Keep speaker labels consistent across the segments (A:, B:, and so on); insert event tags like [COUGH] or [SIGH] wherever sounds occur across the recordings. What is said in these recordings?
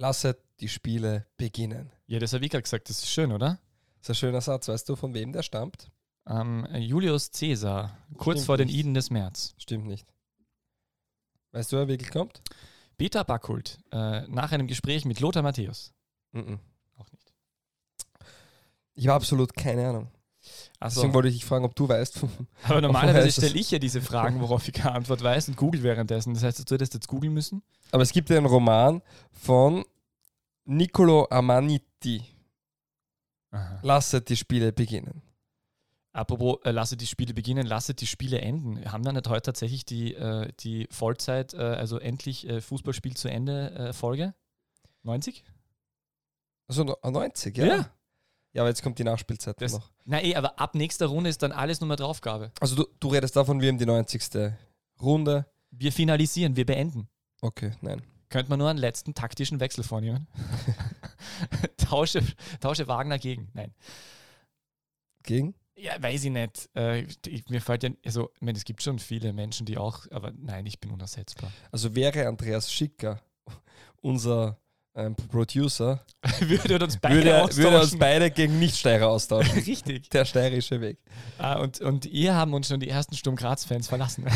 A: Lasset die Spiele beginnen.
B: Ja, das habe ich gerade gesagt. Das ist schön, oder?
A: Das ist ein schöner Satz. Weißt du, von wem der stammt?
B: Ähm, Julius Caesar, kurz
A: Stimmt
B: vor den
A: nicht.
B: Iden des März.
A: Stimmt nicht. Weißt du, wer wirklich kommt?
B: Peter Backhult, äh, nach einem Gespräch mit Lothar Matthäus.
A: Mhm.
B: Auch nicht.
A: Ich habe absolut keine Ahnung.
B: Also,
A: Deswegen wollte ich dich fragen, ob du weißt.
B: aber normalerweise stelle ich ja diese Fragen, worauf ich keine Antwort weiß und google währenddessen. Das heißt, du hättest jetzt googeln müssen.
A: Aber es gibt ja einen Roman von Niccolo Amaniti.
B: Aha.
A: Lasset die Spiele beginnen.
B: Apropos, äh, lasse die Spiele beginnen, lasse die Spiele enden. Haben wir nicht heute tatsächlich die, äh, die Vollzeit, äh, also endlich äh, Fußballspiel zu Ende äh, Folge? 90?
A: Also no- 90, ja?
B: Ja.
A: Ja, aber jetzt kommt die Nachspielzeit
B: Das-
A: noch.
B: Na eh, aber ab nächster Runde ist dann alles nur mehr Draufgabe.
A: Also du, du redest davon, wir haben die 90. Runde.
B: Wir finalisieren, wir beenden.
A: Okay, nein.
B: Könnte man nur einen letzten taktischen Wechsel vornehmen? [LAUGHS] tausche, tausche Wagner gegen. Nein.
A: Gegen?
B: Ja, weiß ich nicht. Äh, ich, mir fällt ja, also, ich meine, es gibt schon viele Menschen, die auch, aber nein, ich bin unersetzbar.
A: Also wäre Andreas Schicker [LAUGHS] unser ähm, Producer, [LAUGHS]
B: würde uns beide
A: würde, würde uns beide gegen Nicht-Steirer austauschen. [LAUGHS]
B: Richtig.
A: Der steirische Weg.
B: Ah, und, und ihr haben uns schon die ersten Sturm Graz-Fans verlassen.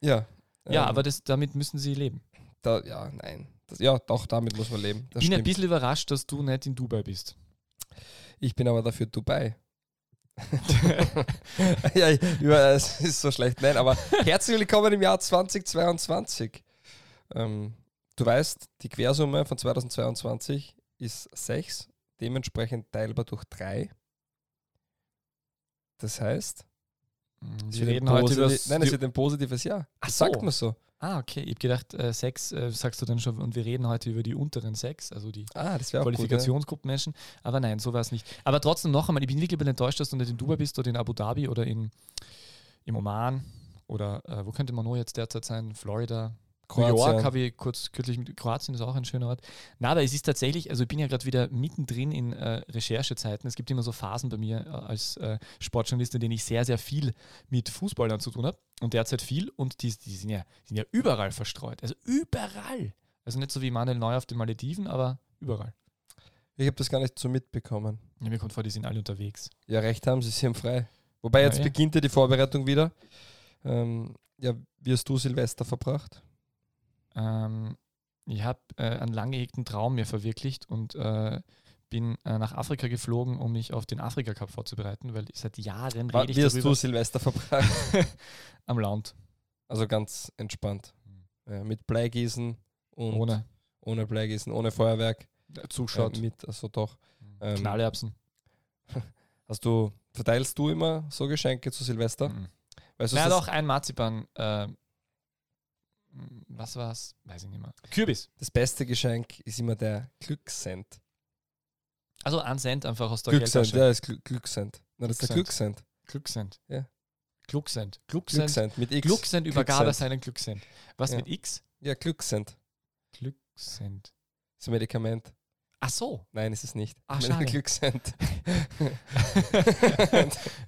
A: Ja. [LAUGHS]
B: ja,
A: ähm,
B: aber das, damit müssen sie leben.
A: Da, ja, nein. Das, ja, doch, damit muss man leben. Das
B: bin ein bisschen überrascht, dass du nicht in Dubai bist.
A: Ich bin aber dafür Dubai. ja, ja, es ist so schlecht. Nein, aber herzlich willkommen im Jahr 2022. Ähm, du weißt, die Quersumme von 2022 ist 6, dementsprechend teilbar durch 3. Das heißt,
B: Sie
A: wird
B: reden heute über.
A: Nein, es wird ein positives Jahr.
B: Ach
A: Das
B: so.
A: sagt man so.
B: Ah, okay. Ich habe gedacht, äh, sechs äh, sagst du dann schon, und wir reden heute über die unteren sechs, also die
A: Ah, gut. Ja.
B: Qualifikationsgruppenmenschen. Aber nein, so war es nicht. Aber trotzdem noch einmal, ich bin wirklich enttäuscht, dass du nicht in Dubai bist oder in Abu Dhabi oder in, im Oman oder äh, wo könnte man noch jetzt derzeit sein? Florida. New York
A: Kroatien.
B: habe ich kurz kürzlich mit Kroatien ist auch ein schöner Ort. Na, aber es ist tatsächlich, also ich bin ja gerade wieder mittendrin in äh, Recherchezeiten. Es gibt immer so Phasen bei mir äh, als äh, Sportjournalist, in denen ich sehr, sehr viel mit Fußballern zu tun habe. Und derzeit viel. Und die, die sind, ja, sind ja überall verstreut. Also überall. Also nicht so wie Manuel Neu auf den Malediven, aber überall.
A: Ich habe das gar nicht so mitbekommen.
B: Ja, mir kommt vor, die sind alle unterwegs.
A: Ja, recht haben sie, sie haben frei. Wobei
B: Ja,
A: jetzt
B: ja.
A: beginnt ja die Vorbereitung wieder. Ähm, ja, wie hast du Silvester verbracht?
B: Ähm, ich habe äh, einen lang gehegten Traum mir verwirklicht und äh, bin äh, nach Afrika geflogen, um mich auf den Afrika Cup vorzubereiten, weil seit Jahren
A: Wa-
B: rede ich
A: Wie hast du Silvester verbracht? [LAUGHS]
B: am Land.
A: Also ganz entspannt. Ja, mit Bleigießen und
B: Ohne
A: ohne Bleigießen, ohne Feuerwerk.
B: äh,
A: Äh,
B: Zuschaut.
A: mit, also doch. ähm,
B: Knallerbsen. [LAUGHS]
A: Hast du, verteilst du immer so Geschenke zu Silvester?
B: Mhm.
A: Weißt du,
B: Na
A: das-
B: doch, ein Marzipan. Äh, was war's? Weiß ich nicht mehr. Kürbis.
A: das beste Geschenk ist immer der Glückscent.
B: Also ein Cent einfach aus der
A: Glückscent,
B: Geldtasche.
A: ja, ist Glück, Glückscent. Nein, das ist der
B: Glückscent.
A: Glückscent.
B: Glückscent.
A: Ja.
B: Glückscent. Glückscent.
A: Glückscent mit X.
B: Glückscent übergab er seinen Glückscent. Was
A: Ja.
B: mit X?
A: Ja, Glückscent.
B: Glückscent.
A: Das ist ein Medikament.
B: Ach so.
A: Nein, ist es nicht.
B: Ach, schade.
A: Glückscent.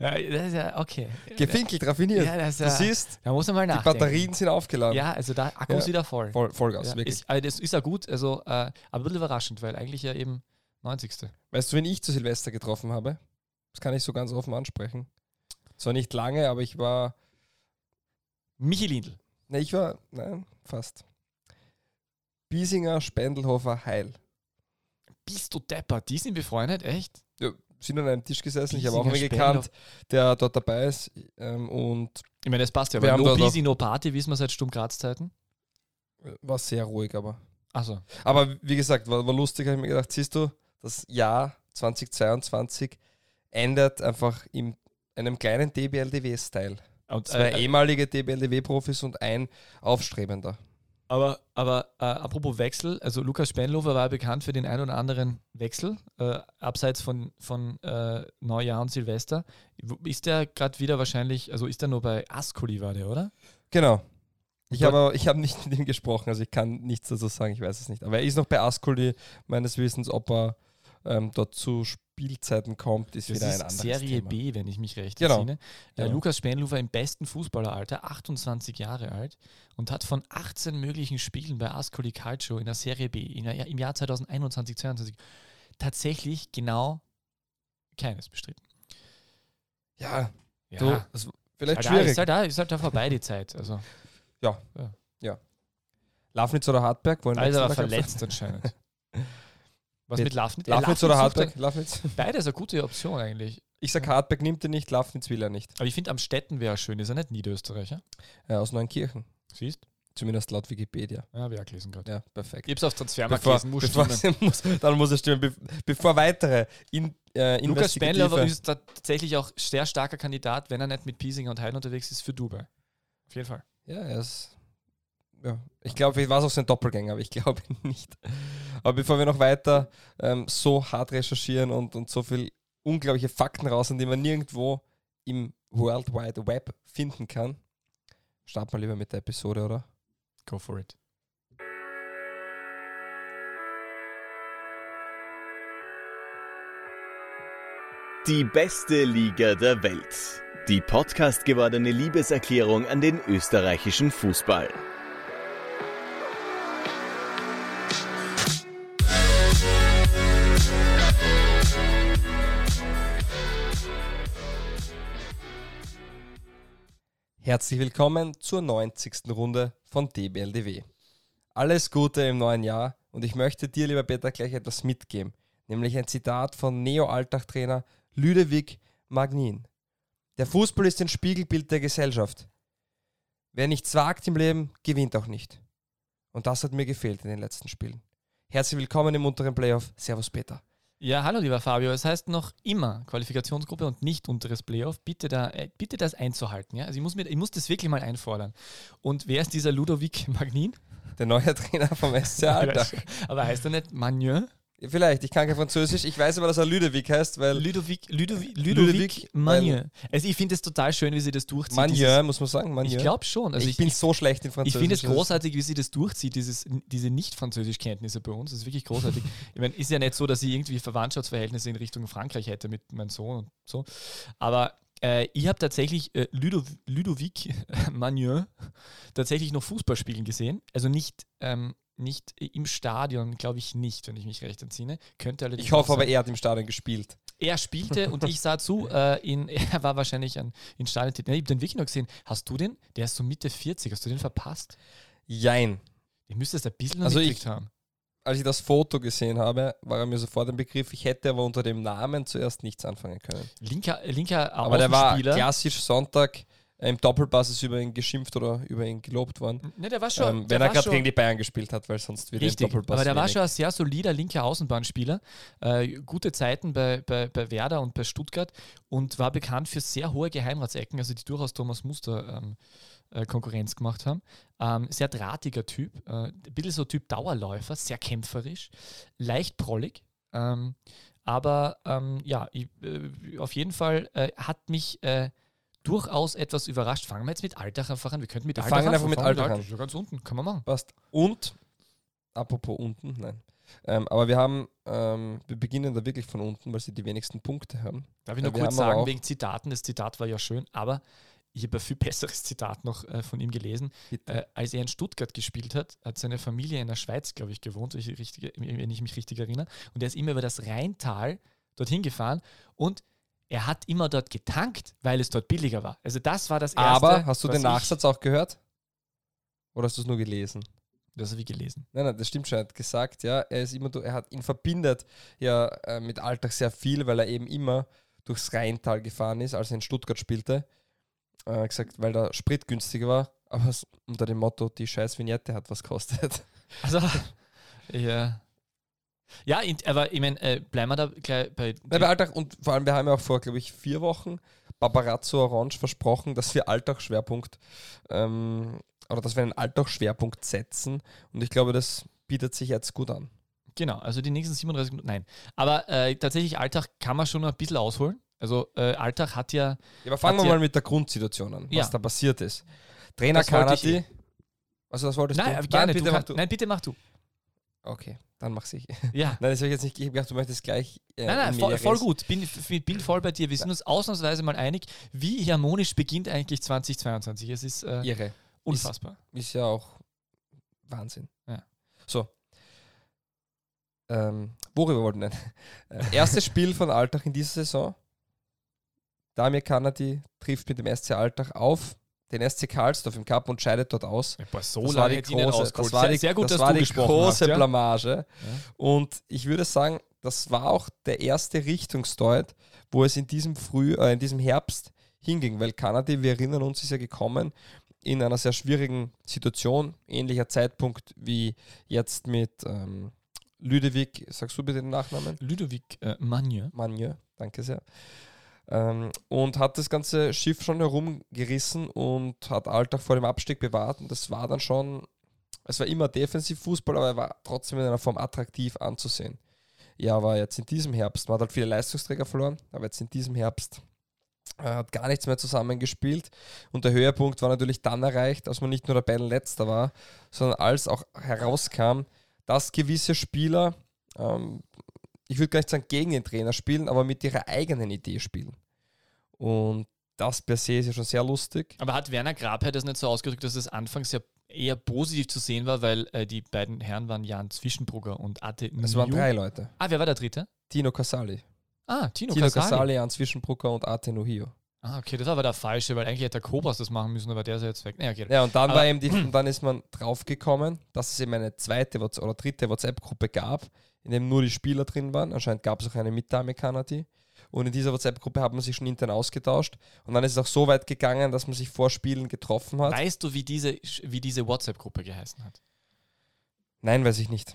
B: ja, [LAUGHS] das ist ja okay.
A: Gefinkelt, raffiniert.
B: Ja, das ist
A: du siehst,
B: da muss man mal
A: die
B: nachdenken.
A: Batterien sind aufgeladen.
B: Ja, also da Akku ist
A: Ja.
B: wieder voll.
A: Voll, Vollgas,
B: ja,
A: wirklich.
B: ist, also das ist ja gut, also, äh, aber ein bisschen überraschend, weil eigentlich ja eben 90.
A: Weißt du, wen ich zu Silvester getroffen habe? Das kann ich so ganz offen ansprechen. Zwar nicht lange, aber ich war.
B: Michi Lindl.
A: Ne, ich war. Nein, fast. Biesinger, Spendelhofer, Heil.
B: Bist du deppert? Die sind befreundet, echt?
A: Sind an einem Tisch gesessen. ich habe auch einen gekannt, der dort dabei ist. Ähm, und
B: Ich meine, das passt ja,
A: Wir
B: weil
A: haben
B: No Busy, No Party wissen wir seit Sturm Graz-Zeiten.
A: war sehr ruhig, aber.
B: Achso.
A: Aber wie gesagt, war, war lustig, habe ich mir gedacht, siehst du, das Jahr 2022 endet einfach in einem kleinen DBLDW-Style. Zwei
B: äh,
A: ehemalige DBLDW-Profis und ein aufstrebender.
B: Aber aber äh, apropos Wechsel, also Lukas Spenlofer war ja bekannt für den ein oder anderen Wechsel, äh, abseits von, von äh, Neujahr und Silvester. Ist der gerade wieder wahrscheinlich, also ist der nur bei Ascoli war der, oder?
A: Genau. Ich habe ich habe nicht mit ihm gesprochen, also ich kann nichts dazu sagen, ich weiß es nicht. Aber er ist noch bei Ascoli, meines Wissens, ob er ähm, dort zu Spielzeiten kommt, ist
B: Das
A: wieder ein
B: ist
A: anderes
B: Serie
A: Thema.
B: B, wenn ich mich recht
A: Genau.
B: entsinne. Äh,
A: Genau.
B: Lukas Spenlow war im besten Fußballeralter, 28 Jahre alt und hat von 18 möglichen Spielen bei Ascoli Calcio in der Serie B in der, im Jahr 2021, 2022 tatsächlich genau keines bestritten.
A: Ja,
B: Ja,
A: du, das, vielleicht
B: ist, halt da,
A: schwierig.
B: ist, halt da, ist halt da vorbei die Zeit. Also,
A: Lafnitz oder Hartberg? Wollen
B: da
A: Da kannst du-
B: verletzt [LAUGHS] anscheinend. Was
A: Mit
B: Lafnitz? Äh,
A: Lafnitz oder Hartberg?
B: er-
A: Lafnitz?
B: Beides eine gute Option eigentlich.
A: Ich sag Hartberg nimmt er nicht, Lafnitz will er nicht.
B: Aber ich finde, am Städten wäre schön. Ist er nicht Niederösterreicher?
A: Ja, aus Neunkirchen.
B: Siehst
A: Zumindest laut Wikipedia.
B: Ja, wir gelesen gerade.
A: Ja, perfekt.
B: Gib's auf Transfermarkt
A: Bevor,
B: lesen, muss stimmen. [LAUGHS]
A: muss, dann muss es stimmen. Be bevor weitere in, äh,
B: Lukas Spendler ist tatsächlich auch sehr starker Kandidat, wenn er nicht mit Piesinger und Heiden unterwegs ist, für Dubai. Auf jeden Fall.
A: Ja, er ist. Ja, ich glaube, vielleicht war es auch sein Doppelgänger, aber ich glaube nicht. Aber bevor wir noch weiter ähm, so hart recherchieren und, und so viel unglaubliche Fakten raus, die man nirgendwo im World Wide Web finden kann, starten wir lieber mit der Episode, oder?
B: Go for it.
C: Die beste Liga der Welt. Die Podcast gewordene Liebeserklärung an den österreichischen Fußball.
A: Herzlich willkommen zur 90. Runde von DBLDW. Alles Gute im neuen Jahr und ich möchte dir, lieber Peter, gleich etwas mitgeben, nämlich ein Zitat von Neo-Alltag-Trainer Ludovic Magnin. Der Fußball ist ein Spiegelbild der Gesellschaft. Wer nichts wagt im Leben, gewinnt auch nicht. Und das hat mir gefehlt in den letzten Spielen. Herzlich willkommen im unteren Playoff. Servus Peter.
B: Ja, hallo lieber Fabio. Es heißt noch immer Qualifikationsgruppe und nicht unteres Playoff. Bitte, da, äh, bitte das einzuhalten. Ja? Also ich muss, mir, ich muss das wirklich mal einfordern. Und wer ist dieser Ludovic Magnin?
A: Der neue Trainer vom SC Alltag. [LAUGHS]
B: Aber heißt er nicht Magnin?
A: Vielleicht, ich kann kein Französisch. Ich weiß aber, dass er Ludovic heißt, weil
B: Ludovic, Ludovic,
A: Ludovic,
B: Ludovic. Also ich finde es total schön, wie sie das durchzieht. Dieses-
A: muss man sagen. Magnin.
B: Ich glaube schon. Also
A: ich,
B: ich,
A: bin
B: ich,
A: so schlecht in
B: ich
A: Französisch.
B: finde es großartig, wie sie das durchzieht, dieses, diese Nicht-Französisch-Kenntnisse bei uns. Das ist wirklich großartig. ich meine, ist ja nicht so, dass ich irgendwie Verwandtschaftsverhältnisse in Richtung Frankreich hätte mit meinem Sohn und so. Aber äh, ich habe tatsächlich äh, Ludo, Ludovic [LAUGHS] Magnin tatsächlich noch Fußball spielen gesehen. Also nicht, ähm, nicht im Stadion, glaube ich nicht, wenn ich mich recht entsinne. Könnte allerdings
A: Ich hoffe aber, er hat im Stadion gespielt.
B: Er spielte und ich sah zu, [LAUGHS] äh, in, [LAUGHS] er war wahrscheinlich an, in Stadion. Ich habe den wirklich noch gesehen. Hast du den? Der ist so Mitte 40. Hast du den verpasst?
A: Jein.
B: Den müsstest du ein bisschen
A: Also ich-
B: haben.
A: Als ich das Foto gesehen habe, war er mir sofort im Begriff. Ich hätte aber unter dem Namen zuerst nichts anfangen können.
B: Linker, linker
A: Aber der war klassisch Sonntag äh, im Doppelpass ist über ihn geschimpft oder über ihn gelobt worden.
B: Ne, der war schon.
A: Ähm, wenn er
B: war
A: gerade gegen die Bayern gespielt hat, weil sonst wird er im
B: Richtig,
A: Doppelpass
B: aber der war
A: wenig.
B: schon ein sehr solider linker Außenbahnspieler. Äh, gute Zeiten bei, bei, bei Werder und bei Stuttgart und war bekannt für sehr hohe Geheimratsecken, also die durchaus Thomas Muster ähm, äh, Konkurrenz gemacht haben. Ähm, sehr drahtiger Typ, äh, ein bisschen so Typ Dauerläufer, sehr kämpferisch, leicht prollig. Ähm, aber ähm, ja, ich, äh, auf jeden Fall äh, hat mich äh, durchaus etwas überrascht. Fangen wir jetzt mit Alltag einfach an. Wir könnten mit
A: Wir
B: Alltag
A: fangen
B: an.
A: einfach mit Alltag
B: Ja, ganz unten, kann man machen.
A: Passt. Und, apropos unten, nein. Ähm, aber wir haben, ähm, wir beginnen da wirklich von unten, weil sie die wenigsten Punkte haben.
B: Darf ich
A: Ja,
B: noch
A: wir
B: kurz sagen, wegen Zitaten, das Zitat war ja schön, aber ich habe ein viel besseres Zitat noch äh, von ihm gelesen. Äh, als er in Stuttgart gespielt hat, hat seine Familie in der Schweiz, glaube ich, gewohnt, wenn ich, richtig, wenn ich mich richtig erinnere. Und er ist immer über das Rheintal dorthin gefahren und er hat immer dort getankt, weil es dort billiger war. Also das war das Erste.
A: aber hast du den Nachsatz auch gehört? Oder hast du es nur gelesen?
B: Das habe ich gelesen.
A: Nein, nein, das stimmt schon. Er hat gesagt, ja, er ist immer, er hat ihn verbindet ja äh, mit Alltag sehr viel, weil er eben immer durchs Rheintal gefahren ist, als er in Stuttgart spielte. Er hat gesagt, weil der Sprit günstiger war, aber es, unter dem Motto, die scheiß Vignette hat was kostet.
B: Also, [LAUGHS] ja. Ja, aber ich meine, äh, bleiben wir da gleich bei.
A: Nein, bei Alltag und vor allem, wir haben ja auch vor, glaube ich, vier Wochen Barbarazzo Orange versprochen, dass wir Alltagsschwerpunkt ähm, oder dass wir einen Alltagsschwerpunkt setzen und ich glaube, das bietet sich jetzt gut an.
B: Genau, also die nächsten 37 Minuten, nein. Aber äh, tatsächlich, Alltag kann man schon noch ein bisschen ausholen. Also äh, Alltag hat ja,
A: Ja, aber fangen wir
B: ja-
A: mal mit der Grundsituation an, was
B: Ja.
A: da passiert ist. Trainer Kanati. Also das wolltest
B: nein,
A: du?
B: gerne,
A: bitte
B: du
A: mach
B: kann,
A: du.
B: nein, bitte mach du.
A: Okay, dann mach's ich.
B: Ja. [LAUGHS]
A: Nein, das habe ich jetzt nicht. Ich gedacht, du möchtest gleich. Äh,
B: Nein, nein,
A: in
B: voll, voll gut. Bin, bin voll bei dir. Wir sind uns ausnahmsweise mal einig, wie harmonisch beginnt eigentlich 2022. Es ist äh,
A: Irre.
B: unfassbar.
A: Ist ja auch Wahnsinn.
B: Ja.
A: So. Ähm, worüber wollten wir denn? [LAUGHS] Äh, erstes Spiel von Alltag in dieser Saison. Damir Kanadi trifft mit dem SC Alltag auf den SC Karlsdorf im Cup und scheidet dort aus.
B: boah, so
A: Das war die große, das war die,
B: sehr gut,
A: das war die große
B: hast. Ja?
A: Blamage. Und ich würde sagen, das war auch der erste Richtungsdeut, wo es in diesem Früh, äh, in diesem Herbst hinging, weil Kanadi, wir erinnern uns, ist ja gekommen in einer sehr schwierigen Situation, ähnlicher Zeitpunkt wie jetzt mit ähm, Ludovic, sagst du bitte den Nachnamen?
B: Ludovic äh, Magne.
A: Magne, danke sehr. Ähm, und hat das ganze Schiff schon herumgerissen und hat Alltag vor dem Abstieg bewahrt. Und das war dann schon, es war immer Defensivfußball, aber er war trotzdem in einer Form attraktiv anzusehen. Ja, aber jetzt in diesem Herbst, man hat halt viele Leistungsträger verloren, aber jetzt in diesem Herbst äh, hat gar nichts mehr zusammengespielt. Und der Höhepunkt war natürlich dann erreicht, als man nicht nur Tabellenletzter war, sondern als auch herauskam, dass gewisse Spieler ähm, ich würde gar nicht sagen gegen den Trainer spielen, aber mit ihrer eigenen Idee spielen. Und das per se ist ja schon sehr lustig.
B: Aber hat Werner Grabherr das nicht so ausgedrückt, dass es anfangs ja eher positiv zu sehen war, weil äh, die beiden Herren waren Jan Zwischenbrugger und Ate
A: Es waren drei Leute.
B: Ah, wer war der dritte?
A: Tino Casali.
B: Ah, Tino,
A: Tino
B: Casali.
A: Casali, Jan Zwischenbrucker und Ate Nuhio.
B: Ah, okay, das war aber der falsche, weil eigentlich hätte der Kobas das machen müssen, aber der ist ja jetzt weg. Nee, okay.
A: Ja, und dann,
B: Aber-
A: war eben die, und dann ist man draufgekommen, dass es eben eine zweite Whats- oder dritte WhatsApp-Gruppe gab, in dem nur die Spieler drin waren. Anscheinend gab es auch eine mit Kanadi. Und in dieser WhatsApp-Gruppe hat man sich schon intern ausgetauscht. Und dann ist es auch so weit gegangen, dass man sich vor Spielen getroffen hat.
B: Weißt du, wie diese, wie diese WhatsApp-Gruppe geheißen hat?
A: Nein, weiß ich nicht.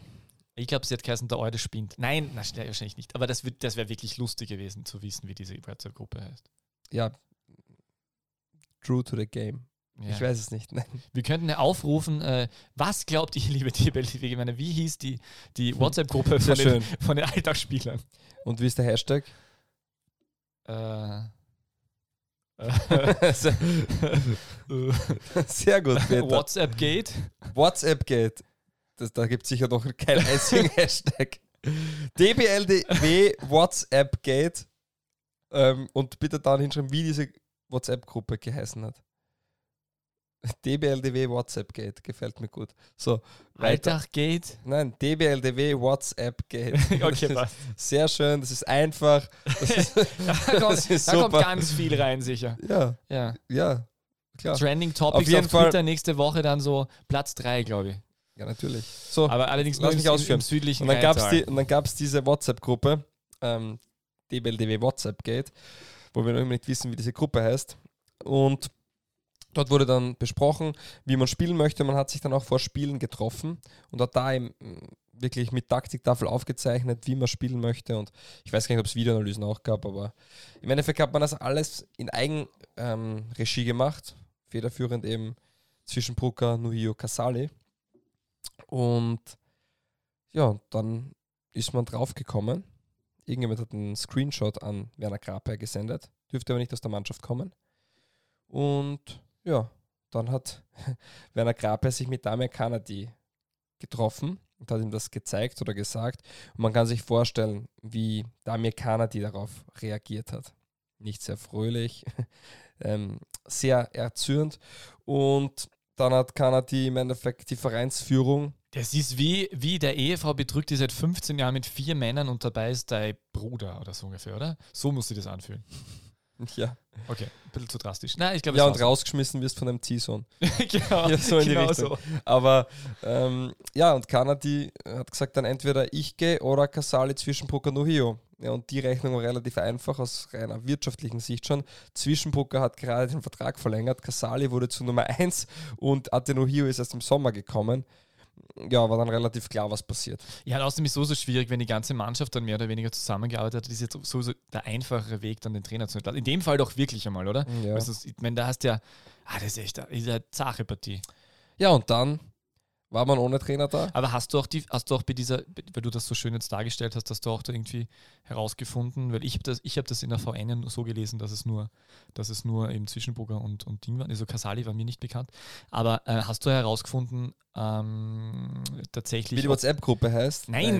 B: Ich glaube, sie hat geheißen, der Eude spinnt. Nein, na, wahrscheinlich nicht. Aber das, das wäre wirklich lustig gewesen, zu wissen, wie diese WhatsApp-Gruppe heißt.
A: Ja. True to the game.
B: Ja.
A: Ich weiß es nicht. Nein.
B: Wir könnten ja aufrufen, äh, was glaubt ihr, liebe Tierbelli, ich meine, wie hieß die, die WhatsApp-Gruppe von, den- von den Alltagsspielern?
A: Und wie ist der Hashtag?
B: Äh,
A: sehr, gut, Peter.
B: WhatsApp-Gate.
A: WhatsApp geht. Das, da gibt es sicher noch keinen einzigen Hashtag. DBLDW WhatsApp geht. Ähm, und bitte dann hinschreiben, wie diese WhatsApp-Gruppe geheißen hat. DBLDW WhatsApp geht. Gefällt mir gut. So, weiter.
B: Alltag-Gate.
A: Nein, DBLDW WhatsApp geht. [LAUGHS]
B: Okay, passt.
A: sehr schön, das ist einfach. Das [LAUGHS] [LAUGHS] ist,
B: Da, kommt,
A: ist
B: da kommt ganz viel rein, sicher.
A: Ja,
B: Ja.
A: ja, klar.
B: Trending Topics
A: Auf jeden
B: auf,
A: Fall-
B: Twitter nächste Woche dann so Platz 3, glaube ich.
A: Ja, natürlich. So,
B: Aber allerdings
A: Lass mich ausführen.
B: im südlichen
A: Und dann gab es die, und dann gab's diese WhatsApp-Gruppe, ähm, DBLDW WhatsApp geht, wo wir noch immer nicht wissen, wie diese Gruppe heißt. Und dort wurde dann besprochen, wie man spielen möchte. Man hat sich dann auch vor Spielen getroffen und hat da mm, wirklich mit Taktiktafel aufgezeichnet, wie man spielen möchte. Und ich weiß gar nicht, ob es Videoanalysen auch gab, aber im Endeffekt hat man das alles in Eigenregie ähm, gemacht. Federführend eben zwischen Brucker, Nuhio, Casali. Und ja, dann ist man draufgekommen. Irgendjemand hat einen Screenshot an Werner Grabherr gesendet. Dürfte aber nicht aus der Mannschaft kommen. Und ja, dann hat [LAUGHS] Werner Grabherr sich mit Damir Kanadi getroffen und hat ihm das gezeigt oder gesagt. Und man kann sich vorstellen, wie Damir Kanadi darauf reagiert hat. Nicht sehr fröhlich, [LAUGHS] ähm, sehr erzürnt. Und dann hat Kanadi im Endeffekt die Vereinsführung
B: Das ist wie, wie der Ehefrau betrügt, die seit 15 Jahren mit vier Männern und dabei ist dein Bruder oder so ungefähr, oder? So muss sich das anfühlen. [LAUGHS]
A: ja,
B: Okay, ein bisschen zu drastisch. Nein, ich glaube,
A: ja und rausgeschmissen wirst von einem Ziehsohn. [LAUGHS]
B: genau,
A: Ja, so in die
B: genau
A: Richtung.
B: so.
A: Aber ähm, ja, und Kanadi hat gesagt, dann entweder ich gehe oder Casali zwischen Puka Nuhio. Ja, und die Rechnung war relativ einfach aus reiner wirtschaftlichen Sicht schon. Zwischenbrucker hat gerade den Vertrag verlängert, Casali wurde zu Nummer 1 und Atenohio ist erst im Sommer gekommen. Ja, war dann relativ klar, was passiert.
B: Ja, und außerdem ist es so, so schwierig, wenn die ganze Mannschaft dann mehr oder weniger zusammengearbeitet hat, ist jetzt sowieso der einfachere Weg, dann den Trainer zu entlassen. In dem Fall doch wirklich einmal, oder?
A: Ja,
B: Also, ich meine, da hast du ja, ah, das ist echt eine, ist eine zache Partie.
A: ja und dann war man ohne Trainer da.
B: Aber hast du auch die, hast du auch bei dieser, weil du das so schön jetzt dargestellt hast, hast du auch da irgendwie herausgefunden, weil ich habe das, ich habe das in der VN so gelesen, dass es nur, dass es nur eben Zwischenburger und, und Ding war. Also Casali war mir nicht bekannt. Aber äh, hast du herausgefunden, ähm, tatsächlich.
A: Wie die WhatsApp-Gruppe heißt?
B: Nein.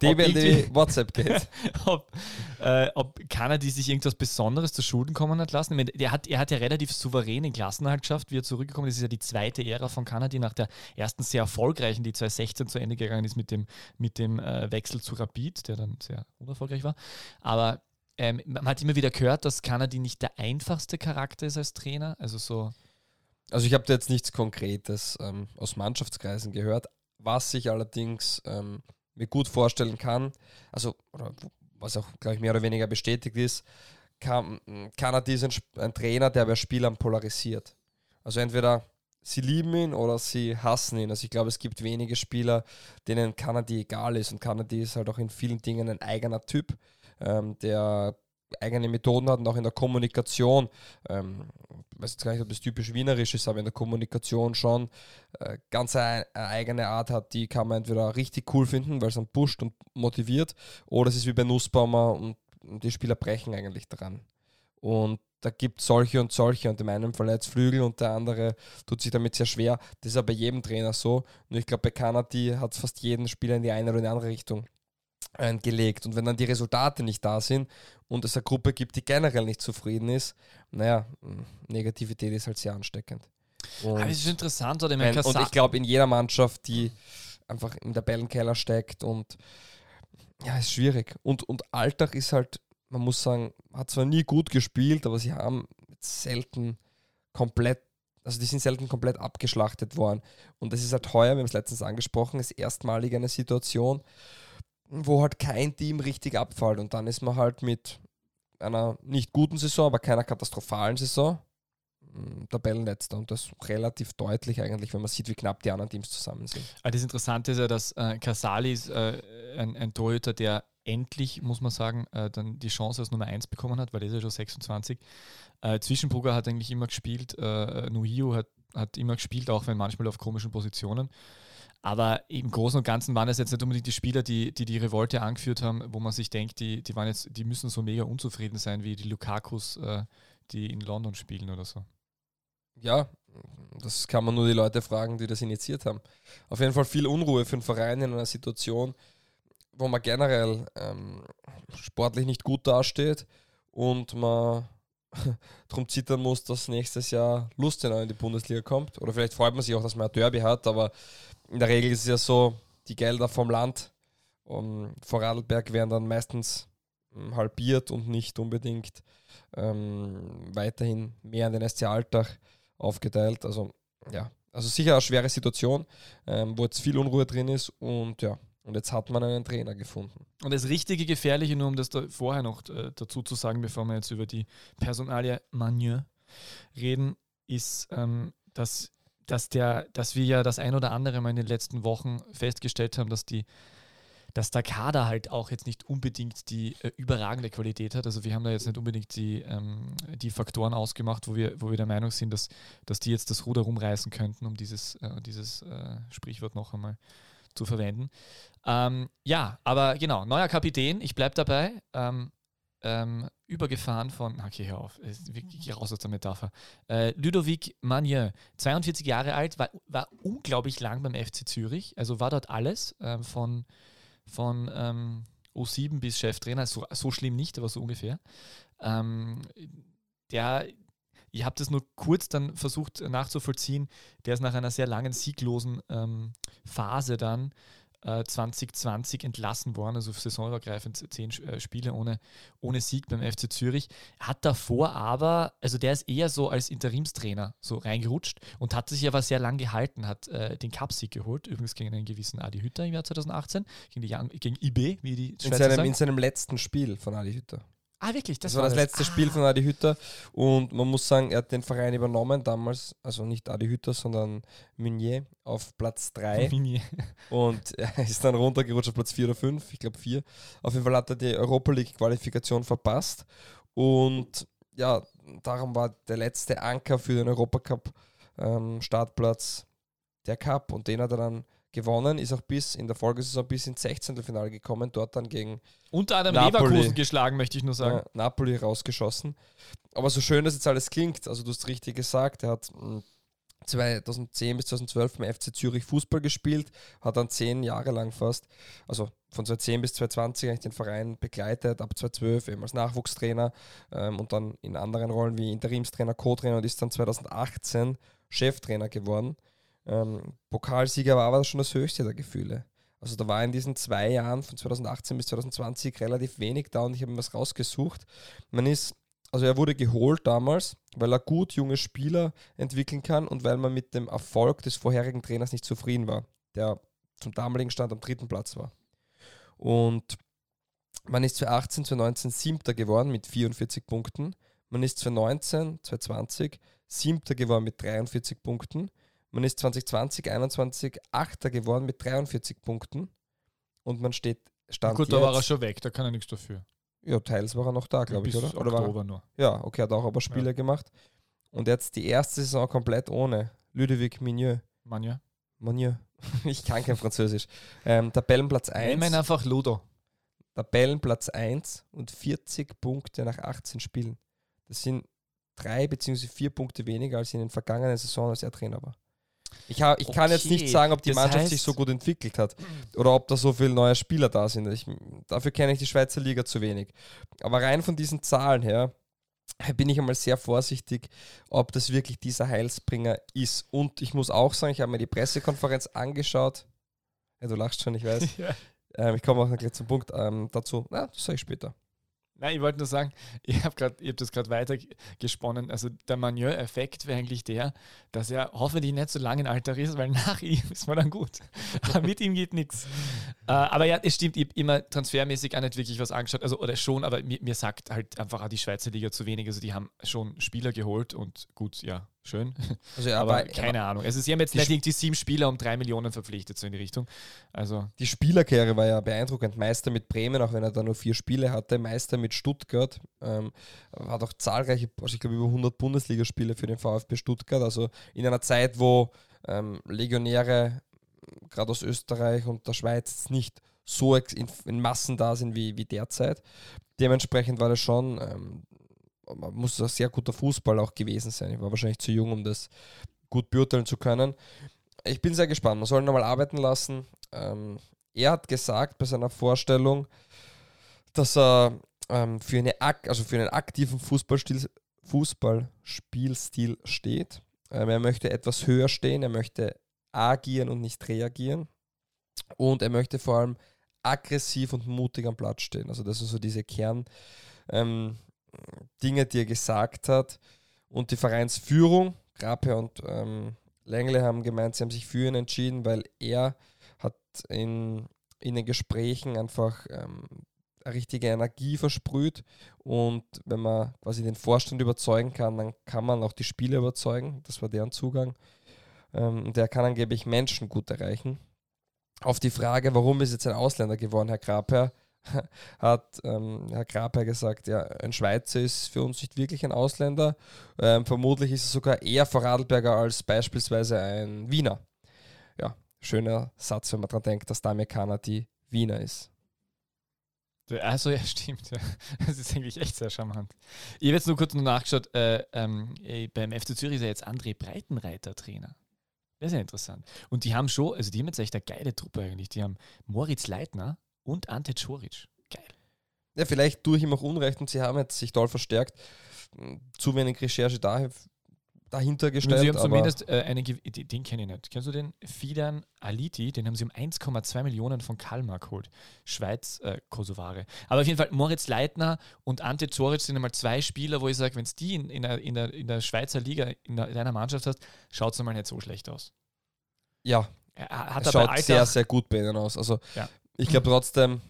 A: wenn [LAUGHS] die WhatsApp geht. [LAUGHS]
B: ob, äh, ob Kanadi sich irgendwas Besonderes zu Schulden kommen hat lassen. Meine, er, hat, er hat ja relativ souverän den Klassenerhalt geschafft, wie er zurückgekommen ist. Das ist ja die zweite Ära von Kanadi nach der ersten sehr erfolgreichen, die 2016 zu Ende gegangen ist mit dem, mit dem äh, Wechsel zu Rapid, der dann sehr unerfolgreich war. Aber ähm, man hat immer wieder gehört, dass Kanadi nicht der einfachste Charakter ist als Trainer. Also so.
A: Also ich habe da jetzt nichts Konkretes ähm, aus Mannschaftskreisen gehört, was ich allerdings ähm, mir gut vorstellen kann, also was auch, glaube ich, mehr oder weniger bestätigt ist, kann, ist ein, ein Trainer, der bei Spielern polarisiert. Also entweder sie lieben ihn oder sie hassen ihn. Also ich glaube, es gibt wenige Spieler, denen Kanadi egal ist. Und Kanadi ist halt auch in vielen Dingen ein eigener Typ, ähm, der eigene Methoden hat und auch in der Kommunikation, ähm, ich weiß jetzt gar nicht, ob das typisch wienerisch ist, aber in der Kommunikation schon äh, ganz eine, eigene Art hat, die kann man entweder richtig cool finden, weil es dann pusht und motiviert, oder es ist wie bei Nussbaumer und, und die Spieler brechen eigentlich dran. Und da gibt es solche und solche und in meinem Fall jetzt Flügel und der andere tut sich damit sehr schwer. Das ist aber bei jedem Trainer so. Nur ich glaube, bei Kanadi hat es fast jeden Spieler in die eine oder in die andere Richtung gelegt. Und wenn dann die Resultate nicht da sind und es eine Gruppe gibt, die generell nicht zufrieden ist, naja, Negativität ist halt sehr ansteckend.
B: Und, Aber es ist interessant, oder?
A: Ich und ich glaube, in jeder Mannschaft, die einfach im Tabellenkeller steckt und ja, ist schwierig. Und, und Alltag ist halt man muss sagen, hat zwar nie gut gespielt, aber sie haben selten komplett, also die sind selten komplett abgeschlachtet worden. Und das ist halt heuer, wir haben es letztens angesprochen, ist erstmalig eine Situation, wo halt kein Team richtig abfällt. Und dann ist man halt mit einer nicht guten Saison, aber keiner katastrophalen Saison hm, Tabellenletzter und das relativ deutlich eigentlich, wenn man sieht, wie knapp die anderen Teams zusammen sind.
B: Aber das Interessante ist ja, dass äh, Casali ist äh, ein, ein Torhüter, der endlich, muss man sagen, äh, dann die Chance als Nummer 1 bekommen hat, weil er ist ja schon 26. Äh, Zwischenbrugger hat eigentlich immer gespielt, äh, Nuhio hat, hat immer gespielt, auch wenn manchmal auf komischen Positionen. Aber im Großen und Ganzen waren es jetzt nicht unbedingt die Spieler, die die, die Revolte angeführt haben, wo man sich denkt, die, die, waren jetzt, die müssen so mega unzufrieden sein wie die Lukakus, äh, die in London spielen oder so.
A: Ja, das kann man nur die Leute fragen, die das initiiert haben. Auf jeden Fall viel Unruhe für den Verein in einer Situation, wo man generell ähm, sportlich nicht gut dasteht und man [LAUGHS] darum zittern muss, dass nächstes Jahr Lustenau in die Bundesliga kommt. Oder vielleicht freut man sich auch, dass man ein Derby hat, aber in der Regel ist es ja so, die Gelder vom Land um, vor Radlberg werden dann meistens um, halbiert und nicht unbedingt ähm, weiterhin mehr an den SC Alltag aufgeteilt. Also ja, also sicher eine schwere Situation, ähm, wo jetzt viel Unruhe drin ist und ja, und jetzt hat man einen Trainer gefunden.
B: Und das richtige Gefährliche, nur um das da vorher noch äh, dazu zu sagen, bevor wir jetzt über die Personalie Manieu reden, ist, ähm, dass, dass, der, dass wir ja das ein oder andere mal in den letzten Wochen festgestellt haben, dass die dass der Kader halt auch jetzt nicht unbedingt die äh, überragende Qualität hat. Also wir haben da jetzt nicht unbedingt die, ähm, die Faktoren ausgemacht, wo wir, wo wir der Meinung sind, dass, dass die jetzt das Ruder rumreißen könnten, um dieses, äh, dieses äh, Sprichwort noch einmal zu verwenden. Ähm, ja, aber genau, neuer Kapitän, ich bleibe dabei. Ähm, ähm, übergefahren von, okay, hör auf, geh raus aus der Metapher. Äh, Ludovic Magnier, 42 Jahre alt, war, war unglaublich lang beim FC Zürich, also war dort alles äh, von, von ähm, O7 bis Cheftrainer, so, so schlimm nicht, aber so ungefähr. Ähm, der ich habe das nur kurz dann versucht nachzuvollziehen. Der ist nach einer sehr langen sieglosen ähm, Phase dann äh, 2020 entlassen worden, also saisonübergreifend zehn äh, Spiele ohne, ohne Sieg beim FC Zürich. Hat davor aber, also der ist eher so als Interimstrainer so reingerutscht und hat sich aber sehr lang gehalten, hat äh, den Cupsieg geholt, übrigens gegen einen gewissen Adi Hütter im Jahr 2018, gegen, die, gegen IB, wie die
A: Schweizer in seinem, sagen. in seinem letzten Spiel von Adi Hütter.
B: Ah, wirklich?
A: Das, das war das, das letzte ah. Spiel von Adi Hütter und man muss sagen, er hat den Verein übernommen damals, also nicht Adi Hütter, sondern Meunier auf Platz 3. [LAUGHS] und er ist dann runtergerutscht auf Platz 4 oder 5, ich glaube 4. Auf jeden Fall hat er die Europa League Qualifikation verpasst und ja, darum war der letzte Anker für den Europacup ähm, Startplatz der Cup. Und den hat er dann gewonnen, ist auch bis in der Folgesaison bis ins 16. Finale gekommen, dort dann gegen
B: Unter anderem
A: Napoli.
B: Leverkusen geschlagen, möchte ich nur sagen.
A: äh, Napoli rausgeschossen. Aber so schön das jetzt alles klingt, also du hast richtig gesagt, er hat mh, 2010 bis 2012 beim FC Zürich Fußball gespielt, hat dann zehn Jahre lang fast, also von 2010 bis 2020 eigentlich den Verein begleitet, ab 2012 eben als Nachwuchstrainer ähm, und dann in anderen Rollen wie Interimstrainer, Co-Trainer und ist dann 2018 Cheftrainer geworden. Ähm, Pokalsieger war aber schon das höchste der Gefühle. Also da war in diesen zwei Jahren von 2018 bis 2020 relativ wenig da und ich habe mir was rausgesucht. Man ist, also er wurde geholt damals, weil er gut junge Spieler entwickeln kann und weil man mit dem Erfolg des vorherigen Trainers nicht zufrieden war, der zum damaligen Stand am dritten Platz war. Und man ist 2018, 2019 Siebter geworden mit 44 Punkten. Man ist 2019, 2020 Siebter geworden mit 43 Punkten. Man ist 2020, 21 Achter geworden mit 43 Punkten. Und man steht, stand
B: Gut, da war er schon weg, da kann er nichts dafür.
A: ja, teils war er noch da, glaube ich, oder? oder war, er-
B: Oktober nur.
A: ja, okay, hat auch aber Spiele gemacht. Und jetzt die erste Saison komplett ohne. Ludovic Migneux.
B: Manja.
A: Migneux. [LAUGHS] ich kann kein Französisch. Ähm, Tabellenplatz 1.
B: Nehmen einfach Ludo.
A: Tabellenplatz 1 und 40 Punkte nach 18 Spielen. Das sind drei bzw. vier Punkte weniger als in den vergangenen Saison, als er Trainer war. Ich, ha, ich kann jetzt nicht
B: Okay,
A: sagen, ob die
B: das
A: Mannschaft
B: heißt-
A: sich so gut entwickelt hat oder ob da so viele neue Spieler da sind. Ich, dafür kenne ich die Schweizer Liga zu wenig. Aber rein von diesen Zahlen her bin ich einmal sehr vorsichtig, ob das wirklich dieser Heilsbringer ist. Und ich muss auch sagen, ich habe mir die Pressekonferenz angeschaut. Ja, du lachst schon, ich weiß. [LAUGHS]
B: Ja.
A: Ähm, ich komme auch noch gleich zum Punkt ähm, dazu. Na, das sage ich später.
B: Nein, ich wollte nur sagen, [LAUGHS] ich habe hab das gerade weiter g- gesponnen. Also der Manieu-Effekt wäre eigentlich der, dass er hoffentlich nicht so lange in Alter ist, weil [LAUGHS] nach ihm ist man dann gut. [LAUGHS] Mit ihm geht nichts. Äh, aber ja, es stimmt, ich habe immer transfermäßig auch nicht wirklich was angeschaut. Also, oder schon, aber mir, mir sagt halt einfach auch die Schweizer Liga zu wenig. Also die haben schon Spieler geholt und gut, ja, schön.
A: Also ja,
B: aber
A: aber
B: keine Ahnung. Also sie haben jetzt
A: die
B: nicht irgendwie sieben Spieler um drei Millionen verpflichtet, so in die Richtung. Also
A: die Spielerkarriere war ja beeindruckend. Meister mit Bremen, auch wenn er da nur vier Spiele hatte. Meister mit Stuttgart. Ähm, hat auch zahlreiche, also ich glaube über 100 Bundesligaspiele für den VfB Stuttgart. Also in einer Zeit, wo ähm, Legionäre gerade aus Österreich und der Schweiz nicht so in, in Massen da sind wie, wie derzeit. Dementsprechend war das schon, ähm, muss ein sehr guter Fußball auch gewesen sein. Ich war wahrscheinlich zu jung, um das gut beurteilen zu können. Ich bin sehr gespannt. Man soll ihn nochmal arbeiten lassen. Ähm, er hat gesagt bei seiner Vorstellung, dass er ähm, für, eine, also für einen aktiven Fußballstil, Fußballspielstil steht. Ähm, er möchte etwas höher stehen, er möchte agieren und nicht reagieren. Und er möchte vor allem aggressiv und mutig am Platz stehen. Also das sind so diese Kern ähm, Dinge, die er gesagt hat. Und die Vereinsführung, Grape und ähm, Lengle haben gemeint, sie haben sich für ihn entschieden, weil er hat in, in den Gesprächen einfach ähm, eine richtige Energie versprüht und wenn man quasi den Vorstand überzeugen kann, dann kann man auch die Spieler überzeugen. Das war deren Zugang. Ähm, der kann angeblich Menschen gut erreichen. Auf die Frage, warum ist jetzt ein Ausländer geworden, Herr Graper, [LAUGHS] hat ähm, Herr Graper gesagt, ja, ein Schweizer ist für uns nicht wirklich ein Ausländer. Ähm, vermutlich ist es sogar eher Vorarlberger als beispielsweise ein Wiener. Ja, schöner Satz, wenn man daran denkt, dass Damir Kana die Wiener ist.
B: Also ja, [LAUGHS] stimmt. Ja. Das ist eigentlich echt sehr charmant. Ich habe jetzt nur kurz nur nachgeschaut, äh, äh, beim FC Zürich ist ja jetzt André Breitenreiter Trainer. Das ist ja interessant. Und die haben schon, also die haben jetzt echt eine geile Truppe eigentlich. Die haben Moritz Leitner und Ante Czoric. Geil.
A: Ja, vielleicht tue ich ihm auch Unrecht und sie haben jetzt sich toll verstärkt. Zu wenig Recherche da, dahinter gestellt.
B: sie haben
A: aber
B: zumindest äh, einen, den, kenne ich nicht. Kennst du den? Fidan Aliti, den haben sie um 1,2 Millionen von Kalmar geholt. Schweiz, äh, Kosovare. Aber auf jeden Fall, Moritz Leitner und Ante Zoric sind einmal zwei Spieler, wo ich sage, wenn es die in, in, der, in, der, in der Schweizer Liga in, der, in deiner Mannschaft hast, schaut es einmal nicht so schlecht aus.
A: ja,
B: Er hat
A: es schaut sehr, sehr gut bei ihnen aus. Also
B: Ja.
A: Ich glaube trotzdem,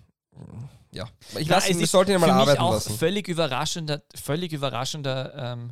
A: ja. Ich, lass ihn, ich sollte ihn mal arbeiten
B: auch
A: lassen.
B: völlig überraschender, völlig überraschender ähm,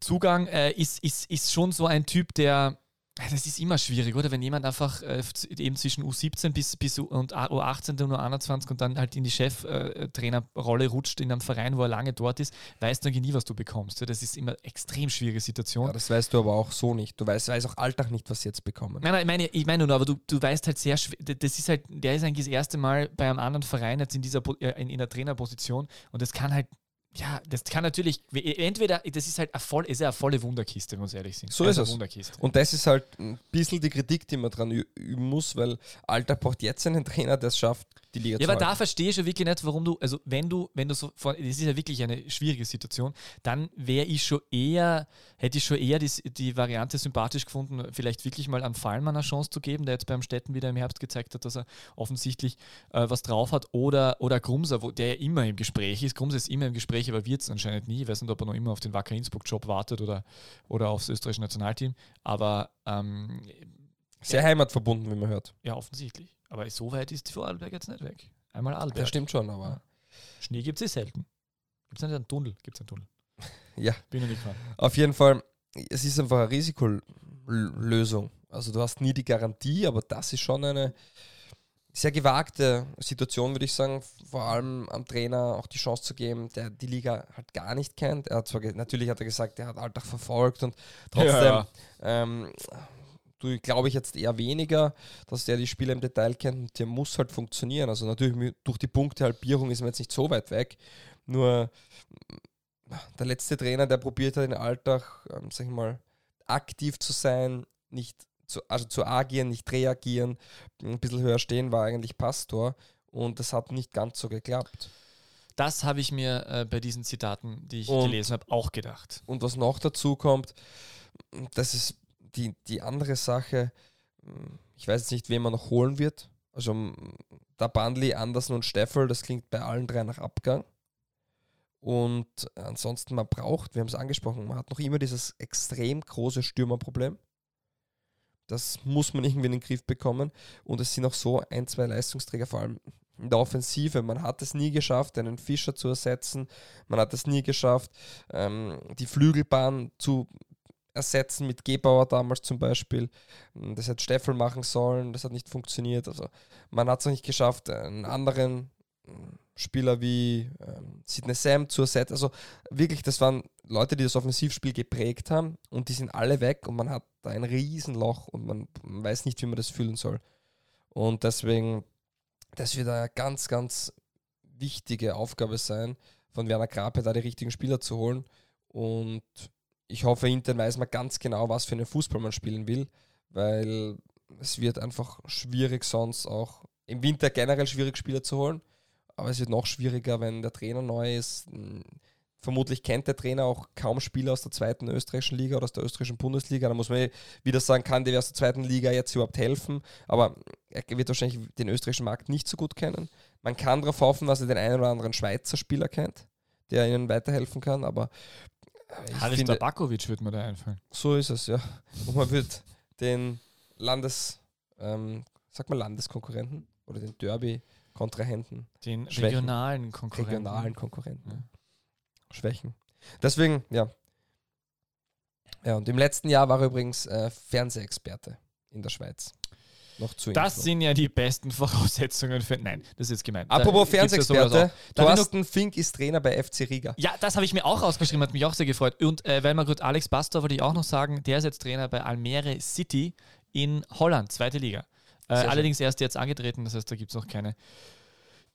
B: Zugang. Äh, ist, ist, ist schon so ein Typ, der Das ist immer schwierig, oder? Wenn jemand einfach äh, eben zwischen U17 bis, bis U und U18 und U21 und dann halt in die Cheftrainerrolle rutscht in einem Verein, wo er lange dort ist, weißt du nie, was du bekommst. Das ist immer eine extrem schwierige Situation. Ja,
A: das weißt du aber auch so nicht. Du weißt, weißt auch Alltag nicht, was sie jetzt bekommen.
B: Nein, nein, ich meine, ich meine nur, aber du, du weißt halt sehr schwer, das ist halt, der ist eigentlich das erste Mal bei einem anderen Verein jetzt in dieser äh, in, in der Trainerposition und das kann halt ja, das kann natürlich, entweder, das ist halt eine, voll, ist eine volle Wunderkiste, wenn wir uns ehrlich sind.
A: So also ist es. Und das ist halt ein bisschen die Kritik, die man dran üben muss, weil Alter braucht jetzt einen Trainer, der es schafft, die Liga
B: ja, zu aber da verstehe ich schon wirklich nicht, warum du, also wenn du, wenn du so, das ist ja wirklich eine schwierige Situation, dann wäre ich schon eher, hätte ich schon eher die, die Variante sympathisch gefunden, vielleicht wirklich mal an Fallmann eine Chance zu geben, der jetzt beim Städten wieder im Herbst gezeigt hat, dass er offensichtlich äh, was drauf hat, oder, oder Grumser, wo der ja immer im Gespräch ist. Grumser ist immer im Gespräch, aber wird es anscheinend nie. Ich weiß nicht, ob er noch immer auf den Wacker Innsbruck-Job wartet oder, oder aufs österreichische Nationalteam, aber ähm,
A: sehr heimatverbunden, wie man hört.
B: Ja, offensichtlich. Aber so weit ist die Vorarlberg jetzt nicht weg. Einmal Arlberg.
A: Das stimmt schon, aber.
B: Schnee gibt es eh selten. Gibt es nicht einen Tunnel? Gibt es einen Tunnel? [LAUGHS]
A: ja.
B: Bin ich nicht gefahren.
A: Auf jeden Fall, es ist einfach eine Risikolösung. Also du hast nie die Garantie, aber das ist schon eine sehr gewagte Situation, würde ich sagen. Vor allem am Trainer auch die Chance zu geben, der die Liga halt gar nicht kennt. Er hat zwar natürlich hat er gesagt, er hat Alltag verfolgt und trotzdem ja, ja. Ähm, glaube ich jetzt eher weniger, dass der die Spiele im Detail kennt und der muss halt funktionieren. Also natürlich durch die Punktehalbierung ist man jetzt nicht so weit weg. Nur der letzte Trainer, der probiert hat, in Alltag, ähm, sag ich mal, aktiv zu sein, nicht zu, also zu agieren, nicht reagieren, ein bisschen höher stehen, war eigentlich Pastor und das hat nicht ganz so geklappt.
B: Das habe ich mir äh, bei diesen Zitaten, die ich und, gelesen habe, auch gedacht.
A: Und was noch dazu kommt, das ist die, die andere Sache, hm, ich weiß jetzt nicht, wen man noch holen wird. Also hm, der Bandli, Andersen und Steffel, das klingt bei allen drei nach Abgang. Und ansonsten, man braucht, wir haben es angesprochen, man hat noch immer dieses extrem große Stürmerproblem. Das muss man irgendwie in den Griff bekommen. Und es sind auch so ein, zwei Leistungsträger, vor allem in der Offensive. Man hat es nie geschafft, einen Fischer zu ersetzen. Man hat es nie geschafft, ähm, die Flügelbahn zu ersetzen mit Gebauer damals zum Beispiel. Das hätte Steffel machen sollen, das hat nicht funktioniert. Also man hat es auch nicht geschafft, einen anderen hm, Spieler wie ähm, Sidney Sam zu ersetzen. Also wirklich, das waren Leute, die das Offensivspiel geprägt haben und die sind alle weg und man hat da ein Riesenloch und man, man weiß nicht, wie man das füllen soll. Und deswegen, das wird eine ganz, ganz wichtige Aufgabe sein, von Werner Grape da die richtigen Spieler zu holen. Und ich hoffe, intern weiß man ganz genau, was für einen Fußball man spielen will, weil es wird einfach schwierig sonst auch im Winter generell schwierig Spieler zu holen, aber es wird noch schwieriger, wenn der Trainer neu ist. Vermutlich kennt der Trainer auch kaum Spieler aus der zweiten österreichischen Liga oder aus der österreichischen Bundesliga. Da muss man wieder sagen, kann der aus der zweiten Liga jetzt überhaupt helfen? Aber er wird wahrscheinlich den österreichischen Markt nicht so gut kennen. Man kann darauf hoffen, dass er den einen oder anderen Schweizer Spieler kennt, der ihnen weiterhelfen kann. Aber
B: Haris Tabakovic wird mir da einfallen.
A: So ist es, ja. Und man wird den Landes, ähm, sag mal Landeskonkurrenten oder den Derby-Kontrahenten.
B: Den regionalen Konkurrenten.
A: Regionalen Konkurrenten. Ja. Schwächen. Deswegen, ja. Ja, und im letzten Jahr war er übrigens äh, Fernsehexperte in der Schweiz
B: noch zu Das Info. sind ja die besten [LAUGHS] Voraussetzungen für. Nein, das ist jetzt gemeint.
A: Apropos Fernsehexperte, ja Thorsten Fink ist Trainer bei FC Riga.
B: Ja, das habe ich mir auch rausgeschrieben, hat mich auch sehr gefreut. Und äh, weil man gut Alex Bastor wollte ich auch noch sagen, der ist jetzt Trainer bei Almere City in Holland, zweite Liga. Äh, allerdings erst jetzt angetreten, das heißt, da gibt es noch keine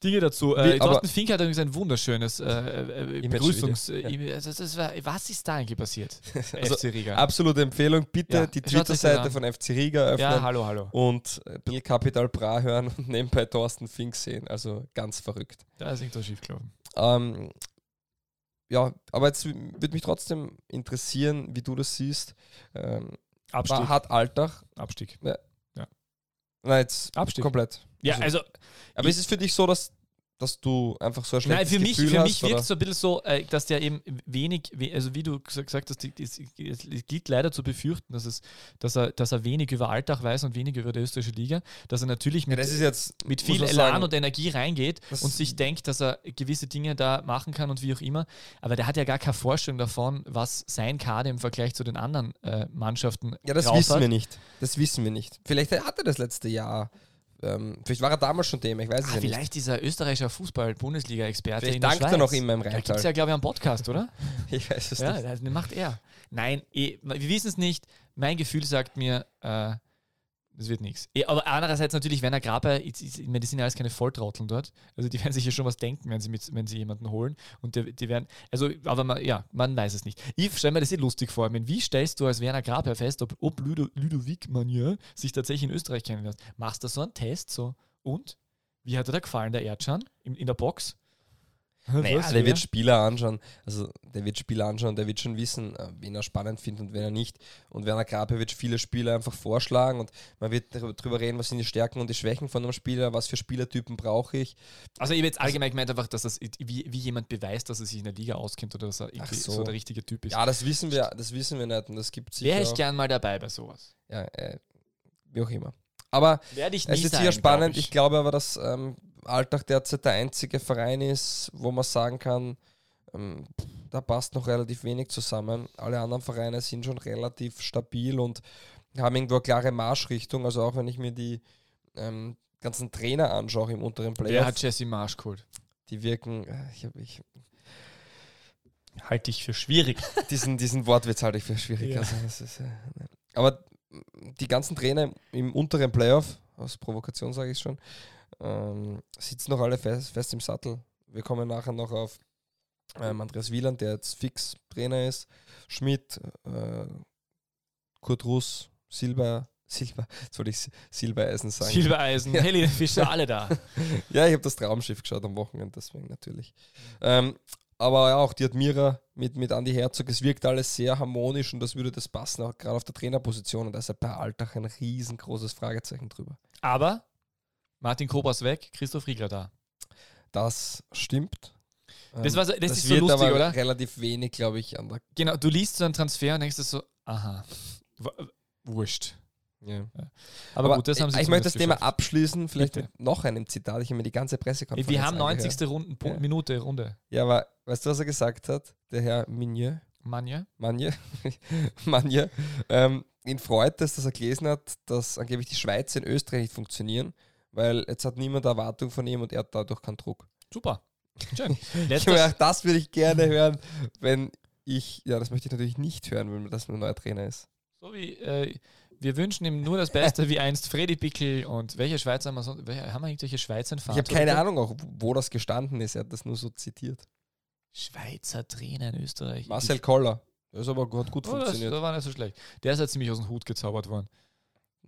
B: Dinge dazu. Äh, Thorsten Fink hat übrigens ein wunderschönes äh, äh, Begrüßungs... Ja. Also das war, was ist da eigentlich passiert? [LAUGHS]
A: also, FC Riga. Absolute Empfehlung. Bitte ja, die Twitter-Seite von FC Riga öffnen.
B: Ja, hallo, hallo.
A: Und ein bisschen Capital Bra hören und [LAUGHS] nebenbei Thorsten Fink sehen. Also ganz verrückt.
B: Da ist irgendwas schief gelaufen.
A: Ähm, ja, aber jetzt würde mich trotzdem interessieren, wie du das siehst. Ähm,
B: Abstieg.
A: Hat Alltag.
B: Abstieg.
A: Ja. ja. Nein, jetzt Abstieg. komplett.
B: Ja, also.
A: aber ist es für dich so, dass dass du einfach so ein schlechtes
B: Nein, für mich,
A: Gefühl
B: für mich wirkt es so ein bisschen so, äh, dass der eben wenig, we- also wie du gesa- gesagt hast, es gilt leider zu befürchten, dass, es, dass, er, dass er wenig über Alltag weiß und wenig über die österreichische Liga, dass er natürlich
A: ja,
B: mit,
A: ist jetzt
B: mit viel Elan
A: sagen,
B: und Energie reingeht und sich denkt, dass er gewisse Dinge da machen kann und wie auch immer. Aber der hat ja gar keine Vorstellung davon, was sein Kader im Vergleich zu den anderen äh, Mannschaften
A: Ja, das wissen
B: hat.
A: wir nicht. Das wissen wir nicht. Vielleicht hat er das letzte Jahr. Ähm, vielleicht war er damals schon Thema, ich weiß es
B: Ah,
A: ja nicht.
B: vielleicht dieser österreichischer Fußball-Bundesliga-Experte
A: Vielleicht
B: der
A: dankt er noch immer im
B: Da gibt
A: Rheintal.
B: es ja, glaube ich, einen Podcast, oder? [LAUGHS]
A: Ich weiß es
B: Ja,
A: nicht.
B: das macht er. Nein, eh, wir wissen es nicht. Mein Gefühl sagt mir, äh, das wird nichts. Aber andererseits natürlich, Werner Graber, ich, ich, ich meine, die sind ja alles keine Volltrotteln dort. Also die [LAUGHS] werden sich ja schon was denken, wenn sie, mit, wenn sie jemanden holen. Und die, die werden, also, aber man, ja, man weiß es nicht. Ich stelle mir das eh lustig vor. Ich meine, wie stellst du als Werner Graber fest, ob, ob Ludo, Ludovic Manier sich tatsächlich in Österreich kennenlernt? Machst du so einen Test? So, und? Wie hat er da gefallen, der Erdschan? In, in der Box?
A: Naja,
B: Was,
A: der
B: wer?
A: wird Spieler anschauen, also der wird Spieler anschauen, der wird schon wissen, äh, wen er spannend findet und wen er nicht. Und Werner Grape wird viele Spieler einfach vorschlagen und man wird darüber reden, was sind die Stärken und die Schwächen von einem Spieler, was für Spielertypen brauche ich.
B: Also ich habe jetzt allgemein gemeint einfach, dass das wie, wie jemand beweist, dass er sich in der Liga auskennt oder dass er irgendwie
A: so.
B: so. der richtige Typ ist.
A: Ja, das wissen wir, das wissen wir nicht und das gibt
B: Wäre
A: sicher.
B: ich gern mal dabei bei sowas.
A: Ja, äh, wie auch immer. Aber
B: ich
A: es ist sicher spannend.
B: glaub
A: Ich. glaube aber, dass ähm, Alltag derzeit der einzige Verein ist, wo man sagen kann, ähm, da passt noch relativ wenig zusammen. Alle anderen Vereine sind schon relativ stabil und haben irgendwo eine klare Marschrichtung. Also auch wenn ich mir die ähm, ganzen Trainer anschaue im unteren
B: Wer
A: Playoff,
B: hat Jesse Marsch geholt?
A: die wirken, äh, ich, hab- ich,
B: Halte ich für schwierig. [LAUGHS]
A: diesen, diesen Wortwitz halte ich für schwierig.
B: Ja.
A: Also das ist, äh, nein. aber die ganzen Trainer im unteren Playoff, aus Provokation sage ich schon, ähm, sitzen noch alle fest, fest im Sattel. Wir kommen nachher noch auf ähm, Andreas Wieland, der jetzt fix Trainer ist, Schmidt, äh, Kurt Russ, Silber, [LAUGHS] Silber, jetzt wollte ich Si- Silbereisen sagen.
B: Silbereisen,
A: Ja.
B: Helene Fischer, alle da. [LAUGHS]
A: Ja, ich habe das Traumschiff geschaut am Wochenende, deswegen natürlich. Ähm, aber ja, auch die Admira mit, mit Andi Herzog, es wirkt alles sehr harmonisch und das würde das passen, auch gerade auf der Trainerposition. Und da ist ja bei Alltag ein riesengroßes Fragezeichen drüber.
B: Aber Martin Kobras weg, Christoph Riegler da.
A: Das stimmt.
B: Das,
A: Ähm,
B: war so, das, ist so lustig,
A: aber
B: oder?
A: relativ wenig, glaube ich, an der.
B: Genau, du liest so einen Transfer und denkst so, aha, wurscht.
A: Ja.
B: Aber, gut, das haben sie
A: ich, ich möchte das
B: zumindest
A: Thema
B: geschafft.
A: abschließen, vielleicht
B: Bitte.
A: mit noch einem Zitat. Ich habe mir die ganze Pressekonferenz
B: Wir haben
A: angehört.
B: 90. Runden,
A: Ja.
B: Minute Runde.
A: Ja, aber weißt du, was er gesagt hat? Der Herr Minier.
B: Manja?
A: Manje, [LAUGHS] Manje, ähm, ihn freut es, dass er gelesen hat, dass angeblich die Schweiz in Österreich nicht funktionieren, weil jetzt hat niemand Erwartung von ihm und er hat dadurch keinen Druck.
B: Super. Schön. [LAUGHS]
A: Ich gedacht, das würde ich gerne hören, wenn ich, ja, das möchte ich natürlich nicht hören, wenn das ein neuer Trainer ist.
B: so wie, äh, wir wünschen ihm nur das Beste, wie einst Freddy Pickel und welche Schweizer haben wir sonst, welche, haben wir irgendwelche Schweizer
A: Ich habe keine Ahnung auch, wo das gestanden ist, er hat das nur so zitiert.
B: Schweizer Trainer in Österreich.
A: Marcel Koller, das ist aber gut, gut
B: oh, das,
A: funktioniert.
B: das war nicht so schlecht. Der ist ja ziemlich aus dem Hut gezaubert worden.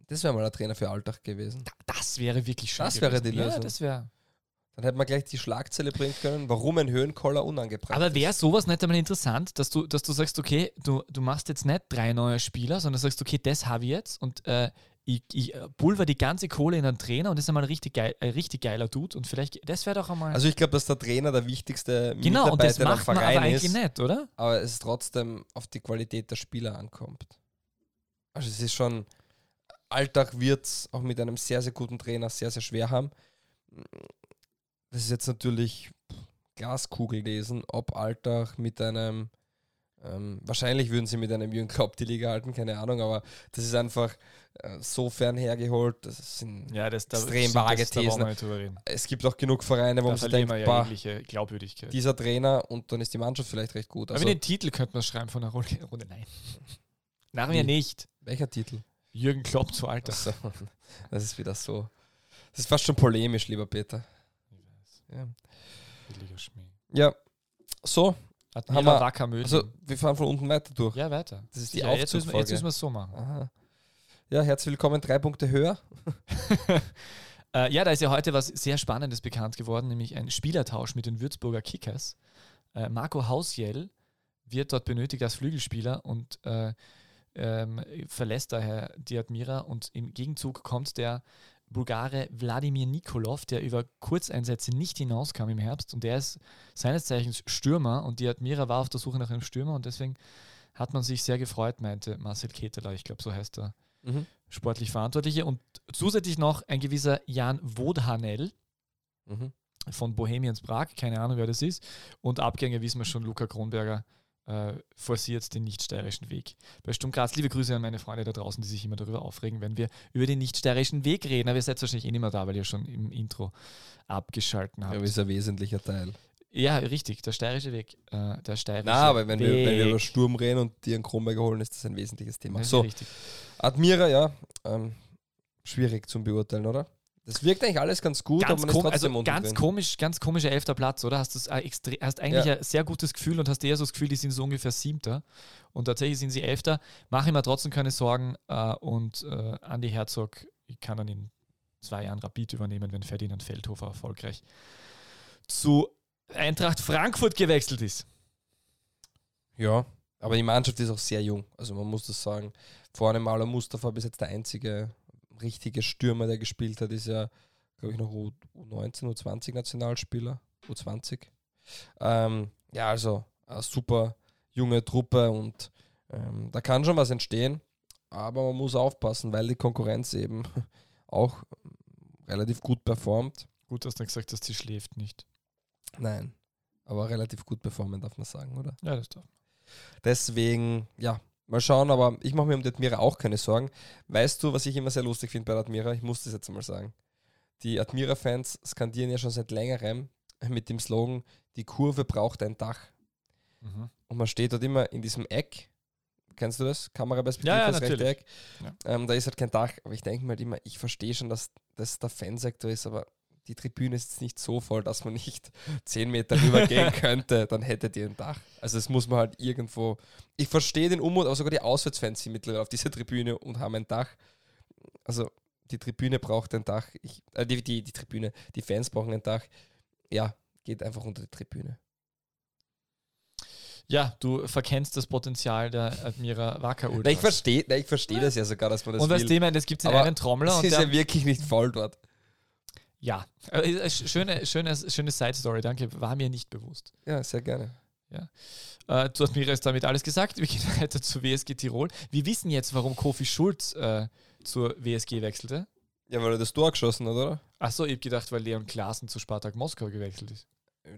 A: Das wäre mal ein Trainer für Alltag gewesen.
B: Das wäre wirklich schön.
A: Das wäre
B: gewesen.
A: die
B: Ja,
A: Lösung.
B: das wäre.
A: Dann hätte man gleich die Schlagzeile bringen können, warum ein Höhenkoller unangebracht
B: Aber wäre sowas nicht einmal interessant, dass du, dass du sagst, okay, du, du machst jetzt nicht drei neue Spieler, sondern sagst, okay, das habe ich jetzt und äh, ich, ich pulver die ganze Kohle in einen Trainer und das ist einmal ein richtig, geil, ein richtig geiler Dude und vielleicht, das wäre doch einmal.
A: Also ich glaube, dass der Trainer der wichtigste
B: genau, und das
A: Mitarbeiter
B: macht man aber
A: Verein
B: eigentlich
A: ist,
B: nicht, oder?
A: aber es trotzdem auf die Qualität der Spieler ankommt. Also es ist schon, Alltag wird es auch mit einem sehr, sehr guten Trainer sehr, sehr schwer haben. Das ist jetzt natürlich Glaskugel lesen, ob Alltag mit einem, ähm, wahrscheinlich würden sie mit einem Jürgen Klopp die Liga halten, keine Ahnung, aber das ist einfach äh, so fern hergeholt. Das sind,
B: Ja, das da
A: Extrem
B: das-
A: vage
B: das- da
A: Thesen. Es gibt auch genug Vereine, wo
B: Da
A: man sich denkt, bah,
B: Glaubwürdigkeit.
A: dieser Trainer und dann ist die Mannschaft vielleicht recht gut.
B: aber
A: Also,
B: den Titel könnten wir schreiben von der Runde. Runde. Nein. [LAUGHS]
A: Wie?
B: nicht.
A: welcher Titel?
B: Jürgen Klopp zu Alter.
A: Achso, [LAUGHS] das ist wieder so. Das ist fast schon polemisch, lieber Peter. Ja,
B: Billiger Schmäh.
A: ja. so.
B: Hat
A: Haben wir-
B: Wacker Mödling.
A: Also, wir fahren von unten weiter durch.
B: ja, weiter.
A: Das ist die
B: Ja, jetzt müssen, wir- jetzt müssen wir es so machen.
A: Aha. Ja, herzlich willkommen, drei Punkte höher. [LAUGHS]
B: Äh, ja, da ist ja heute was sehr Spannendes bekannt geworden, nämlich ein Spielertausch mit den Würzburger Kickers. Äh, Marco Hausjell wird dort benötigt als Flügelspieler und äh, ähm, verlässt daher die Admira und im Gegenzug kommt der Bulgare Wladimir Nikolov, der über Kurzeinsätze nicht hinauskam im Herbst und der ist seines Zeichens Stürmer und die Admira war auf der Suche nach einem Stürmer und deswegen hat man sich sehr gefreut, meinte Marcel Keteler, ich glaube, so heißt er
A: Mhm.
B: sportlich Verantwortliche. Und zusätzlich noch ein gewisser Jan Wodhanel
A: Mhm.
B: von Bohemians Prag, keine Ahnung, wer das ist. Und Abgänge wissen wir schon, Luca Kronberger äh, forciert den nicht-steirischen Weg. Bei Sturm Graz, liebe Grüße an meine Freunde da draußen, die sich immer darüber aufregen, wenn wir über den nicht-steirischen Weg reden. Aber ihr seid wahrscheinlich eh nicht mehr da, weil ihr schon im Intro abgeschalten habt.
A: Ja, aber ist ein wesentlicher Teil.
B: Ja, richtig, der steirische Weg. Äh, der steirische
A: Na, aber wenn wir, wenn wir
B: Weg.
A: über Sturm reden und dir einen Kronberger holen, ist das ein wesentliches Thema.
B: Ja,
A: So,
B: richtig.
A: Admira, ja, ähm, schwierig zum Beurteilen, oder? Das wirkt eigentlich alles ganz gut,
B: Ganz,
A: aber man ist
B: also ganz komisch, ganz komischer elfter Platz, oder? Hast, du's, äh, hast eigentlich
A: Ja.
B: ein sehr gutes Gefühl und hast eher so das Gefühl, die sind so ungefähr siebter. Und tatsächlich sind sie elfter. Mache ich mir trotzdem keine Sorgen. Äh, und äh, Andi Herzog kann dann in zwei Jahren Rapid übernehmen, wenn Ferdinand Feldhofer erfolgreich zu Eintracht Frankfurt gewechselt ist.
A: Ja, aber die Mannschaft ist auch sehr jung. Also man muss das sagen. Vorne Maler Mustafa bis jetzt der einzige richtige Stürmer, der gespielt hat, ist ja, glaube ich, noch U U19, U20 Nationalspieler. U20. Ähm, ja, also eine super junge Truppe und ähm, da kann schon was entstehen. Aber man muss aufpassen, weil die Konkurrenz eben [LAUGHS] auch relativ gut performt.
B: Gut, dass du gesagt hast, sie schläft nicht.
A: Nein, aber relativ gut performen, darf man sagen, oder?
B: Ja, das darf.
A: Deswegen, ja, mal schauen, aber ich mache mir um die Admira auch keine Sorgen. Weißt du, was ich immer sehr lustig finde bei der Admira? Ich muss das jetzt mal sagen. Die Admira-Fans skandieren ja schon seit längerem mit dem Slogan, die Kurve braucht ein Dach.
B: Mhm.
A: Und man steht dort immer in diesem Eck. Kennst du das? Kameraperspektive,
B: Ja, ja,
A: das rechte
B: natürlich.
A: Eck.
B: Ja.
A: Ähm, da ist halt kein Dach. Aber ich denke mir halt immer, ich verstehe schon, dass das der Fansektor ist, aber die Tribüne ist nicht so voll, dass man nicht [LAUGHS] 10 Meter rüber gehen [LAUGHS] könnte. Dann hättet ihr ein Dach. Also das muss man halt irgendwo. Ich verstehe den Unmut, aber sogar die Auswärtsfans sind mittlerweile auf dieser Tribüne und haben ein Dach. Also die Tribüne braucht ein Dach. Ich, äh, die, die, die Tribüne, die Fans brauchen ein Dach. Ja, geht einfach unter die Tribüne.
B: Ja, du verkennst das Potenzial der Admira Wacker
A: Na, ich verstehe ich versteh das ja sogar, dass man das
B: Und was
A: will.
B: dem, das gibt es in
A: Aber
B: einen Trommler
A: Es
B: und
A: ist ja wirklich nicht voll dort.
B: Ja, äh, äh, schöne, schöne, schöne Side-Story, danke, war mir nicht bewusst.
A: Ja, sehr gerne.
B: Äh, zu Admira ist damit alles gesagt. Wir [LAUGHS] gehen weiter zu WSG Tirol. Wir wissen jetzt, warum Kofi Schulz äh, zur WSG wechselte.
A: Ja, weil er das Tor geschossen hat, oder?
B: Achso, ich habe gedacht, weil Leon Klaassen zu Spartak Moskau gewechselt ist.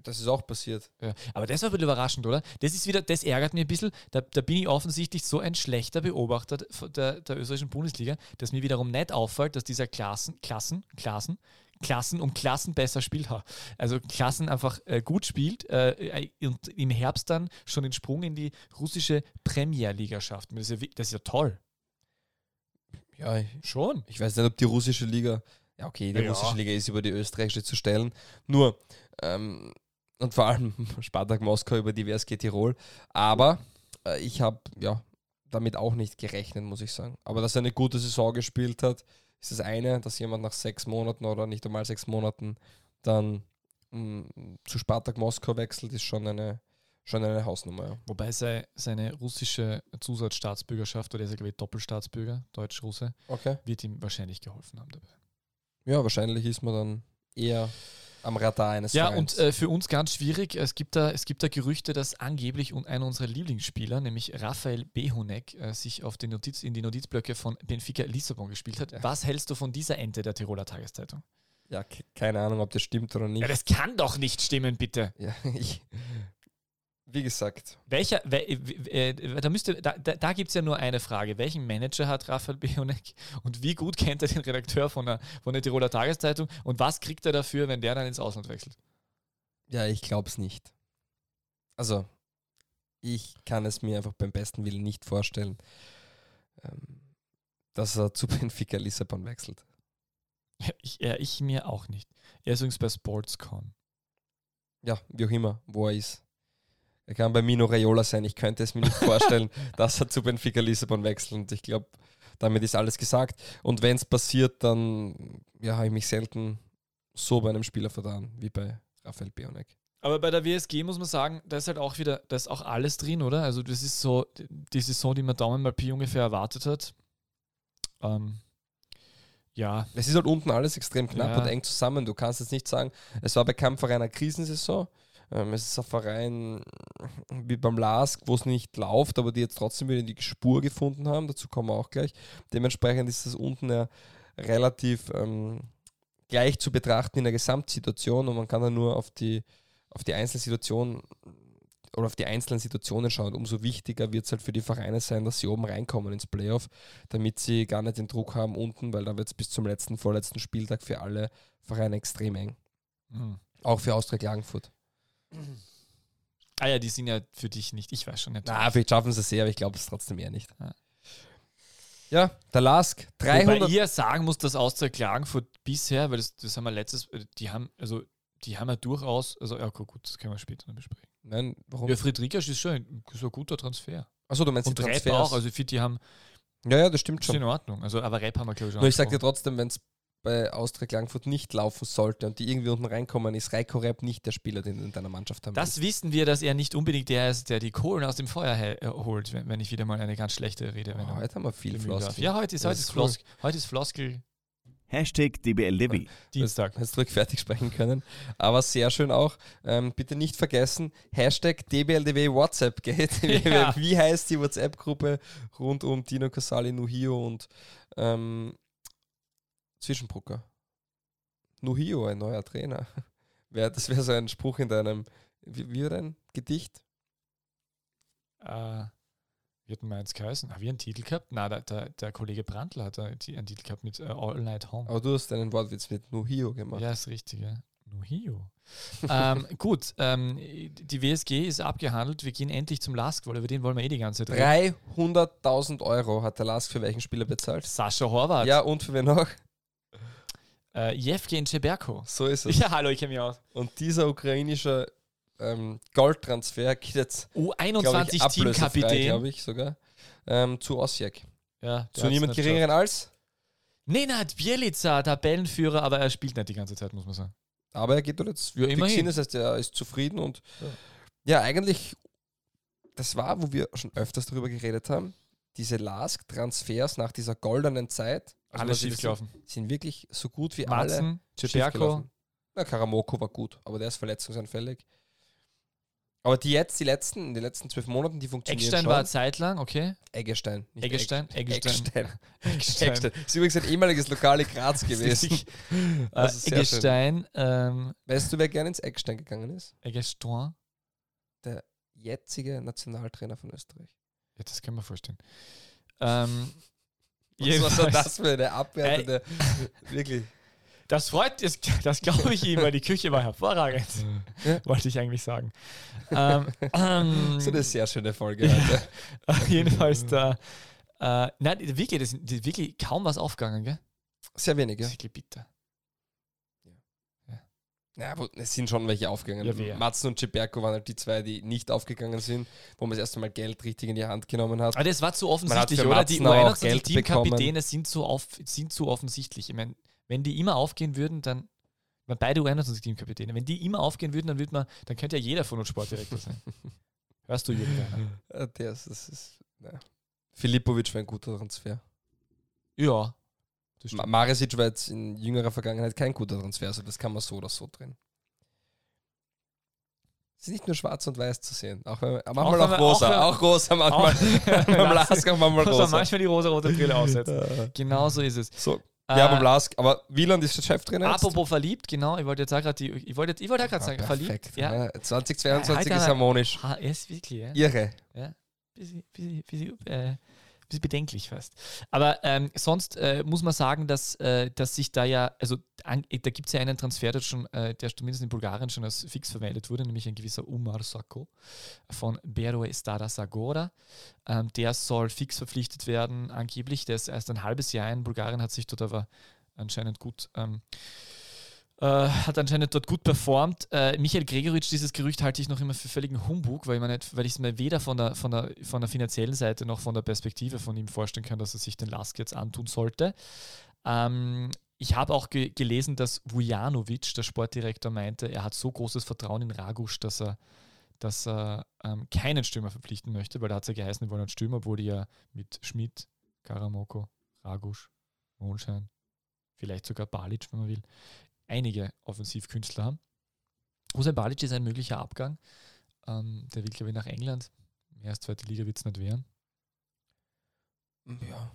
A: Das ist auch passiert.
B: Ja. Aber das war ein bisschen überraschend, oder? Das ist wieder, das ärgert mich ein bisschen. Da, da bin ich offensichtlich so ein schlechter Beobachter der, der österreichischen Bundesliga, dass mir wiederum nicht auffällt, dass dieser Klassen, Klassen, Klassen, Klassen um Klassen besser spielt. Ha. Also Klassen einfach äh, gut spielt äh, und im Herbst dann schon den Sprung in die russische Premierliga schafft. Das ist ja, das ist ja toll.
A: Ja, ich,
B: Schon.
A: ich weiß nicht, ob die russische Liga. Ja, okay, die
B: Ja.
A: russische Liga ist über die österreichische zu stellen. Nur, ähm, und vor allem [LAUGHS] Spartak Moskau über die WSG Tirol. Aber äh, ich habe ja damit auch nicht gerechnet, muss ich sagen. Aber dass er eine gute Saison gespielt hat, ist das eine, dass jemand nach sechs Monaten oder nicht einmal sechs Monaten dann mh, zu Spartak Moskau wechselt, ist schon eine, schon eine Hausnummer. Ja.
B: Wobei sei, seine russische Zusatzstaatsbürgerschaft, oder er ist ja, glaube ich, Doppelstaatsbürger, Deutsch-Russe,
A: Okay.
B: wird ihm wahrscheinlich geholfen haben dabei.
A: Ja, wahrscheinlich ist man dann eher am Radar eines
B: Ja,
A: Vereins.
B: und äh, für uns ganz schwierig. Es gibt, da, es gibt da Gerüchte, dass angeblich einer unserer Lieblingsspieler, nämlich Raphael Behonek, äh, sich auf den Notiz, in die Notizblöcke von Benfica Lissabon gespielt hat. Was hältst du von dieser Ente der Tiroler Tageszeitung?
A: ja, ke- keine Ahnung, ob das stimmt oder nicht.
B: Ja, das kann doch nicht stimmen, bitte.
A: Ja, [LAUGHS] ich, wie gesagt,
B: Welcher, we, äh, äh, da, müsste, da, da, da gibt es ja nur eine Frage. Welchen Manager hat Raphael Behonek und wie gut kennt er den Redakteur von der, von der Tiroler Tageszeitung und was kriegt er dafür, wenn der dann ins Ausland wechselt?
A: ja, ich glaube es nicht. Also, ich kann es mir einfach beim besten Willen nicht vorstellen, ähm, dass er zu [LAUGHS] Benfica Lissabon wechselt.
B: Ja, ich, ja, ich mir auch nicht. Er ist übrigens bei Sportscon.
A: Ja, wie auch immer, wo er ist. Er kann bei Mino Raiola sein. Ich könnte es mir nicht vorstellen, [LAUGHS] dass er zu Benfica Lissabon wechselt. Und ich glaube, damit ist alles gesagt. Und wenn es passiert, dann ja, habe ich mich selten so bei einem Spieler vertan wie bei Raphael Beonek.
B: Aber bei der WSG muss man sagen, da ist halt auch wieder, da ist auch alles drin, oder? Also das ist so die Saison, die man Daumen mal Pi ungefähr erwartet hat. Ähm, Ja,
A: Es ist halt unten alles extrem knapp
B: Ja.
A: und eng zusammen. Du kannst jetzt nicht sagen, es war bei keinem Verein eine Krisensaison. Ähm, es ist ein Verein wie beim LASK, wo es nicht läuft, aber die jetzt trotzdem wieder die Spur gefunden haben. Dazu kommen wir auch gleich. Dementsprechend ist das unten ja relativ ähm, gleich zu betrachten in der Gesamtsituation und man kann dann nur auf die, auf die Einzelsituation oder auf die einzelnen Situationen schauen. Umso wichtiger wird es halt für die Vereine sein, dass sie oben reinkommen ins Playoff, damit sie gar nicht den Druck haben unten, weil da wird es bis zum letzten, vorletzten Spieltag für alle Vereine extrem eng.
B: Mhm.
A: Auch für Austria Klagenfurt.
B: Ah ja, die sind ja für dich nicht. Ich weiß schon nicht.
A: Na, vielleicht schaffen sie es sehr, aber ich glaube es trotzdem eher nicht.
B: Ja.
A: Ja, der Lask,
B: Wobei
A: 300.
B: ich ja sagen muss, dass Austria Klagenfurt bisher, weil das, das haben wir letztes, äh, die haben, also die haben ja durchaus, also ja okay, gut, das können wir später noch besprechen.
A: Nein, warum?
B: Ja, Friedrichs ist schon ein, so ein guter Transfer.
A: Achso, du meinst
B: Und
A: die Transfers.
B: auch, also ich finde, die haben,
A: ja, ja, das stimmt
B: ist
A: schon.
B: in Ordnung. Also, aber Rep haben wir, glaube ich, schon
A: Nur ich sage dir trotzdem, wenn es bei Austria Klagenfurt nicht laufen sollte und die irgendwie unten reinkommen, ist Reiko Rep nicht der Spieler, den du in deiner Mannschaft haben
B: Das wissen wir, dass er nicht unbedingt der ist, der die Kohlen aus dem Feuer äh, holt, wenn, wenn ich wieder mal eine ganz schlechte Rede
A: Oh, heute haben wir viel. Floskel.
B: Ja, heute ist, heute
A: ist
B: ist,
A: cool.
B: Flos heute ist Floskel
C: Hashtag DBLDW.
B: Dienstag.
A: Jetzt zurück fertig sprechen können. Aber sehr schön auch. Ähm, bitte nicht vergessen, Hashtag DBLDW WhatsApp geht. [LAUGHS]
B: Ja.
A: Wie heißt die WhatsApp-Gruppe rund um Dino Casali, Nuhio und ähm, Zwischenbrucker? Nuhio, ein neuer Trainer. [LAUGHS] Das wäre so ein Spruch in deinem, wie, wie dein Gedicht?
B: Äh, wie hat denn meins geheißen? Haben wir einen Titel gehabt? Na, der, der, der Kollege Brandl hat einen Ti- einen Titel gehabt mit äh, All Night Home.
A: Aber du hast einen Wortwitz mit Nuhio gemacht.
B: Ja, ist richtig, ja. Nuhio. [LAUGHS] ähm, gut, ähm, die WSG ist abgehandelt. Wir gehen endlich zum Lask, weil über den wollen wir eh die ganze Zeit reden.
A: 300.000 Euro hat der Lask für welchen Spieler bezahlt?
B: Sascha Horvath.
A: Ja, und für wen noch?
B: Äh, Jevgen Ceberko.
A: So ist es. [LAUGHS]
B: Ja, hallo, ich kenne mich aus.
A: Und dieser ukrainische ähm, Goldtransfer geht jetzt, glaube
B: U21
A: ich, ablösefrei,
B: Teamkapitän.
A: glaube ich sogar, ähm, zu Osijek.
B: Ja,
A: Zu niemand geringeren als,
B: Nenad Bielica, Tabellenführer, aber er spielt nicht die ganze Zeit, muss man sagen.
A: aber er geht dort jetzt
B: Ja, immerhin.
A: hin, das heißt, er ist zufrieden und ja. eigentlich, das war, wo wir schon öfters darüber geredet haben, diese Lask-Transfers nach dieser goldenen Zeit, also
B: Alles
A: was wir
B: schief gelaufen.
A: wissen, sind wirklich so gut wie alle
B: Ceberko.
A: gelaufen. Na, Karamoko war gut, aber der ist verletzungsanfällig. Aber die jetzt, die letzten, in den letzten zwölf Monaten, die funktionieren
B: Eckstein
A: schon.
B: war eine Zeit lang, okay.
A: Eggestein.
B: Eggestein, Eggestein.
A: Eckstein. Eckstein. [LAUGHS] Ist übrigens ein ehemaliges Lokal in Graz [LAUGHS] gewesen. [LAUGHS]
B: Äh,
A: Das ist sehr
B: Eggestein, ähm,
A: Weißt du, wer gerne ins Eckstein gegangen ist?
B: Eggestein.
A: Jetzige Nationaltrainer von Österreich.
B: Ja, das kann man vorstellen. Ähm,
A: Was war so
B: jedenfalls-
A: das für eine abwertende, wirklich.
B: Das freut, das, das glaube ich ihm, weil die Küche war hervorragend,
A: Ja.
B: wollte ich eigentlich sagen. ähm, ähm,
A: So eine sehr schöne Folge heute. [LAUGHS]
B: jedenfalls da. Äh, nein, wirklich, das ist wirklich kaum was aufgegangen, gell?
A: Sehr wenig,
B: Das
A: ja.
B: ist wirklich bitter.
A: Ja, aber es sind schon welche aufgegangen.
B: Ja?
A: Matzen und Ciberko waren halt die zwei, die nicht aufgegangen sind, wo man das erste Mal Geld richtig in die Hand genommen hat.
B: Aber das war zu offensichtlich,
A: für
B: oder? Die
A: Matzen aber auch Geld
B: U21-Teamkapitäne sind, so auf, sind so offensichtlich. Ich meine, wenn die immer aufgehen würden, dann. meine, Beide U21-Teamkapitäne. Wenn die immer aufgehen würden, dann, würd man, dann könnte ja jeder von uns Sportdirektor sein. [LAUGHS] Hörst du?
A: Äh, Der ist, das ist, ja. Filipovic war ein guter Transfer.
B: Ja.
A: Maresic war jetzt in jüngerer Vergangenheit kein guter Transfer, also das kann man so oder so drehen. Es ist nicht nur schwarz und weiß zu sehen, auch wenn, manchmal
B: Auch
A: auch,
B: wenn
A: rosa,
B: auch
A: auch, rosa manchmal. [LAUGHS] [LAUGHS] beim Lask auch manchmal rosa.
B: manchmal die rosa-rote Brille aussetzen.
A: Äh, [LAUGHS]
B: genau so ist es.
A: so, ja,
B: Äh,
A: beim Lask, aber Wieland ist der Cheftrainer jetzt?
B: Apropos verliebt, genau, ich wollte jetzt auch gerade ich wollte, ich wollte auch gerade sagen, verliebt. Ja.
A: ja. 2022
B: Ja,
A: ist harmonisch.
B: Er ist wirklich, ja.
A: Irre.
B: bisschen, bisschen, bisschen, äh, bisschen bedenklich fast. Aber ähm, sonst äh, muss man sagen, dass, äh, dass sich da ja, also an, da gibt es ja einen Transfer, der schon, äh, der zumindest in Bulgarien schon als fix vermeldet wurde, nämlich ein gewisser Umar Sako von Beroe Stada Sagora. Ähm, der soll fix verpflichtet werden, angeblich. Der ist erst ein halbes Jahr in Bulgarien, hat sich dort aber anscheinend gut ähm, äh, hat anscheinend dort gut performt. Äh, Michael Gregoritsch, dieses Gerücht halte ich noch immer für völligen Humbug, weil, ich es mir weder von der, von, der, von der finanziellen Seite noch von der Perspektive von ihm vorstellen kann, dass er sich den Lask jetzt antun sollte. Ähm, ich habe auch ge gelesen, dass Vujanovic, der Sportdirektor, meinte, er hat so großes Vertrauen in Ragusch, dass er, dass er ähm, keinen Stürmer verpflichten möchte, weil da hat es ja geheißen, die wollen einen Stürmer, obwohl die ja mit Schmidt, Karamoko, Ragusch, Mondschein, vielleicht sogar Balic, wenn man will, einige Offensivkünstler haben. Hussein Balic ist ein möglicher Abgang. Ähm, der will, glaube ich, nach England. Mehr als zweite Liga wird es nicht werden.
A: Ja.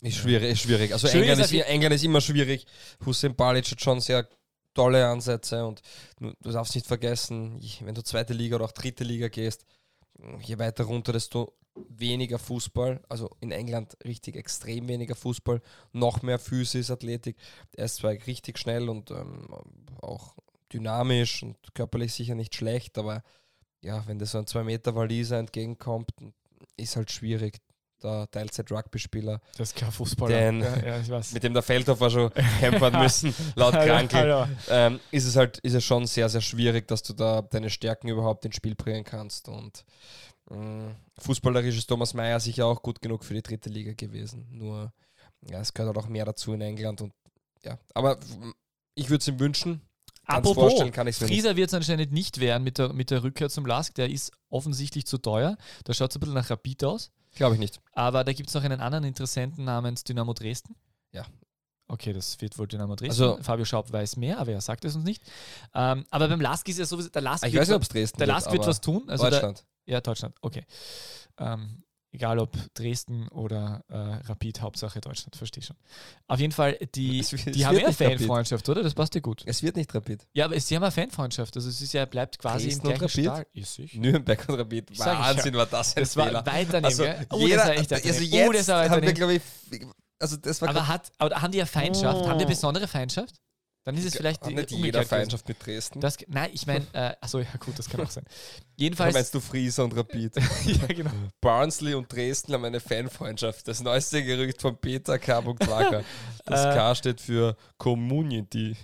A: Ist schwierig, ist schwierig. Also England
B: ist
A: England ist immer schwierig. Hussein Balic hat schon sehr tolle Ansätze und du, du darfst nicht vergessen, wenn du zweite Liga oder auch dritte Liga gehst, je weiter runter, desto weniger Fußball. Also in England richtig extrem weniger Fußball, noch mehr Physis, Athletik. Er ist zwar richtig schnell und ähm, auch dynamisch und körperlich sicher nicht schlecht, aber ja, wenn dir so ein 2 Meter Waliser entgegenkommt, ist halt schwierig. Der Teilzeit-Rugby-Spieler
B: Das ist kein Fußballer.
A: Den-
B: ja, ja,
A: mit dem der Feldhofer schon [LAUGHS] kämpfen müssen, laut Krankel,
B: Hallo.
A: ähm, ist es halt ist es schon sehr, sehr schwierig, dass du da deine Stärken überhaupt ins Spiel bringen kannst. Und fußballerisch ist Thomas Meyer sicher auch gut genug für die dritte Liga gewesen. Nur, ja, es gehört halt auch mehr dazu in England. Und ja, aber ich würde es ihm wünschen. Ganz
B: Apropos,
A: vorstellen kann ich es.
B: Frieser wird es anscheinend nicht werden mit der, mit der Rückkehr zum Lask. Der ist offensichtlich zu teuer. Da schaut es ein bisschen nach Rapid aus.
A: Glaube ich nicht.
B: Aber da gibt es noch einen anderen Interessenten namens Dynamo Dresden.
A: Ja.
B: Okay, das wird wohl Dynamo Dresden.
A: Also-
B: Fabio Schaub weiß mehr, aber er sagt es uns nicht. Ähm, aber beim Lask ist ja sowieso, der Lask,
A: Ah, Ich
B: wird,
A: weiß nicht, ob es Dresden
B: der Lask wird
A: aber
B: was tun. Also
A: Deutschland.
B: Ja, Deutschland, okay. Ähm, egal ob Dresden oder äh, Rapid, Hauptsache Deutschland, verstehe schon. Auf jeden Fall, die,
A: Es
B: die
A: es
B: haben ja
A: Rapid.
B: Fanfreundschaft, oder? Das passt dir gut.
A: es wird nicht Rapid.
B: Ja, aber sie haben eine Fanfreundschaft. Also es ist ja, bleibt quasi
A: Dresden
B: im gleichen
A: Rapid?
B: Ja, sicher.
A: Nürnberg und Rapid.
B: Ich
A: Wahnsinn, war das ein
B: Das war
A: Fehler.
B: weit daneben,
A: Also?
B: Oh,
A: jeder,
B: das war
A: also jetzt
B: oh, das war weit
A: haben wir, glaube ich, also das war
B: Aber, hat, aber haben die ja Feindschaft? Haben die
A: Oh.
B: eine besondere Feindschaft? Dann ist es vielleicht die-
A: nicht
B: umgekehrt
A: jeder. Feindschaft mit Dresden.
B: Das, nein, ich meine, äh, achso, ja gut, das kann auch sein. [LAUGHS]
A: Oder
B: Jedenfalls,
A: meinst du Frieser und Rapid? [LAUGHS]
B: ja genau.
A: Barnsley und Dresden haben eine Fanfreundschaft. Das neueste Gerücht von Peter K. Wacker. [LAUGHS] Das
B: Äh.
A: K steht für Community.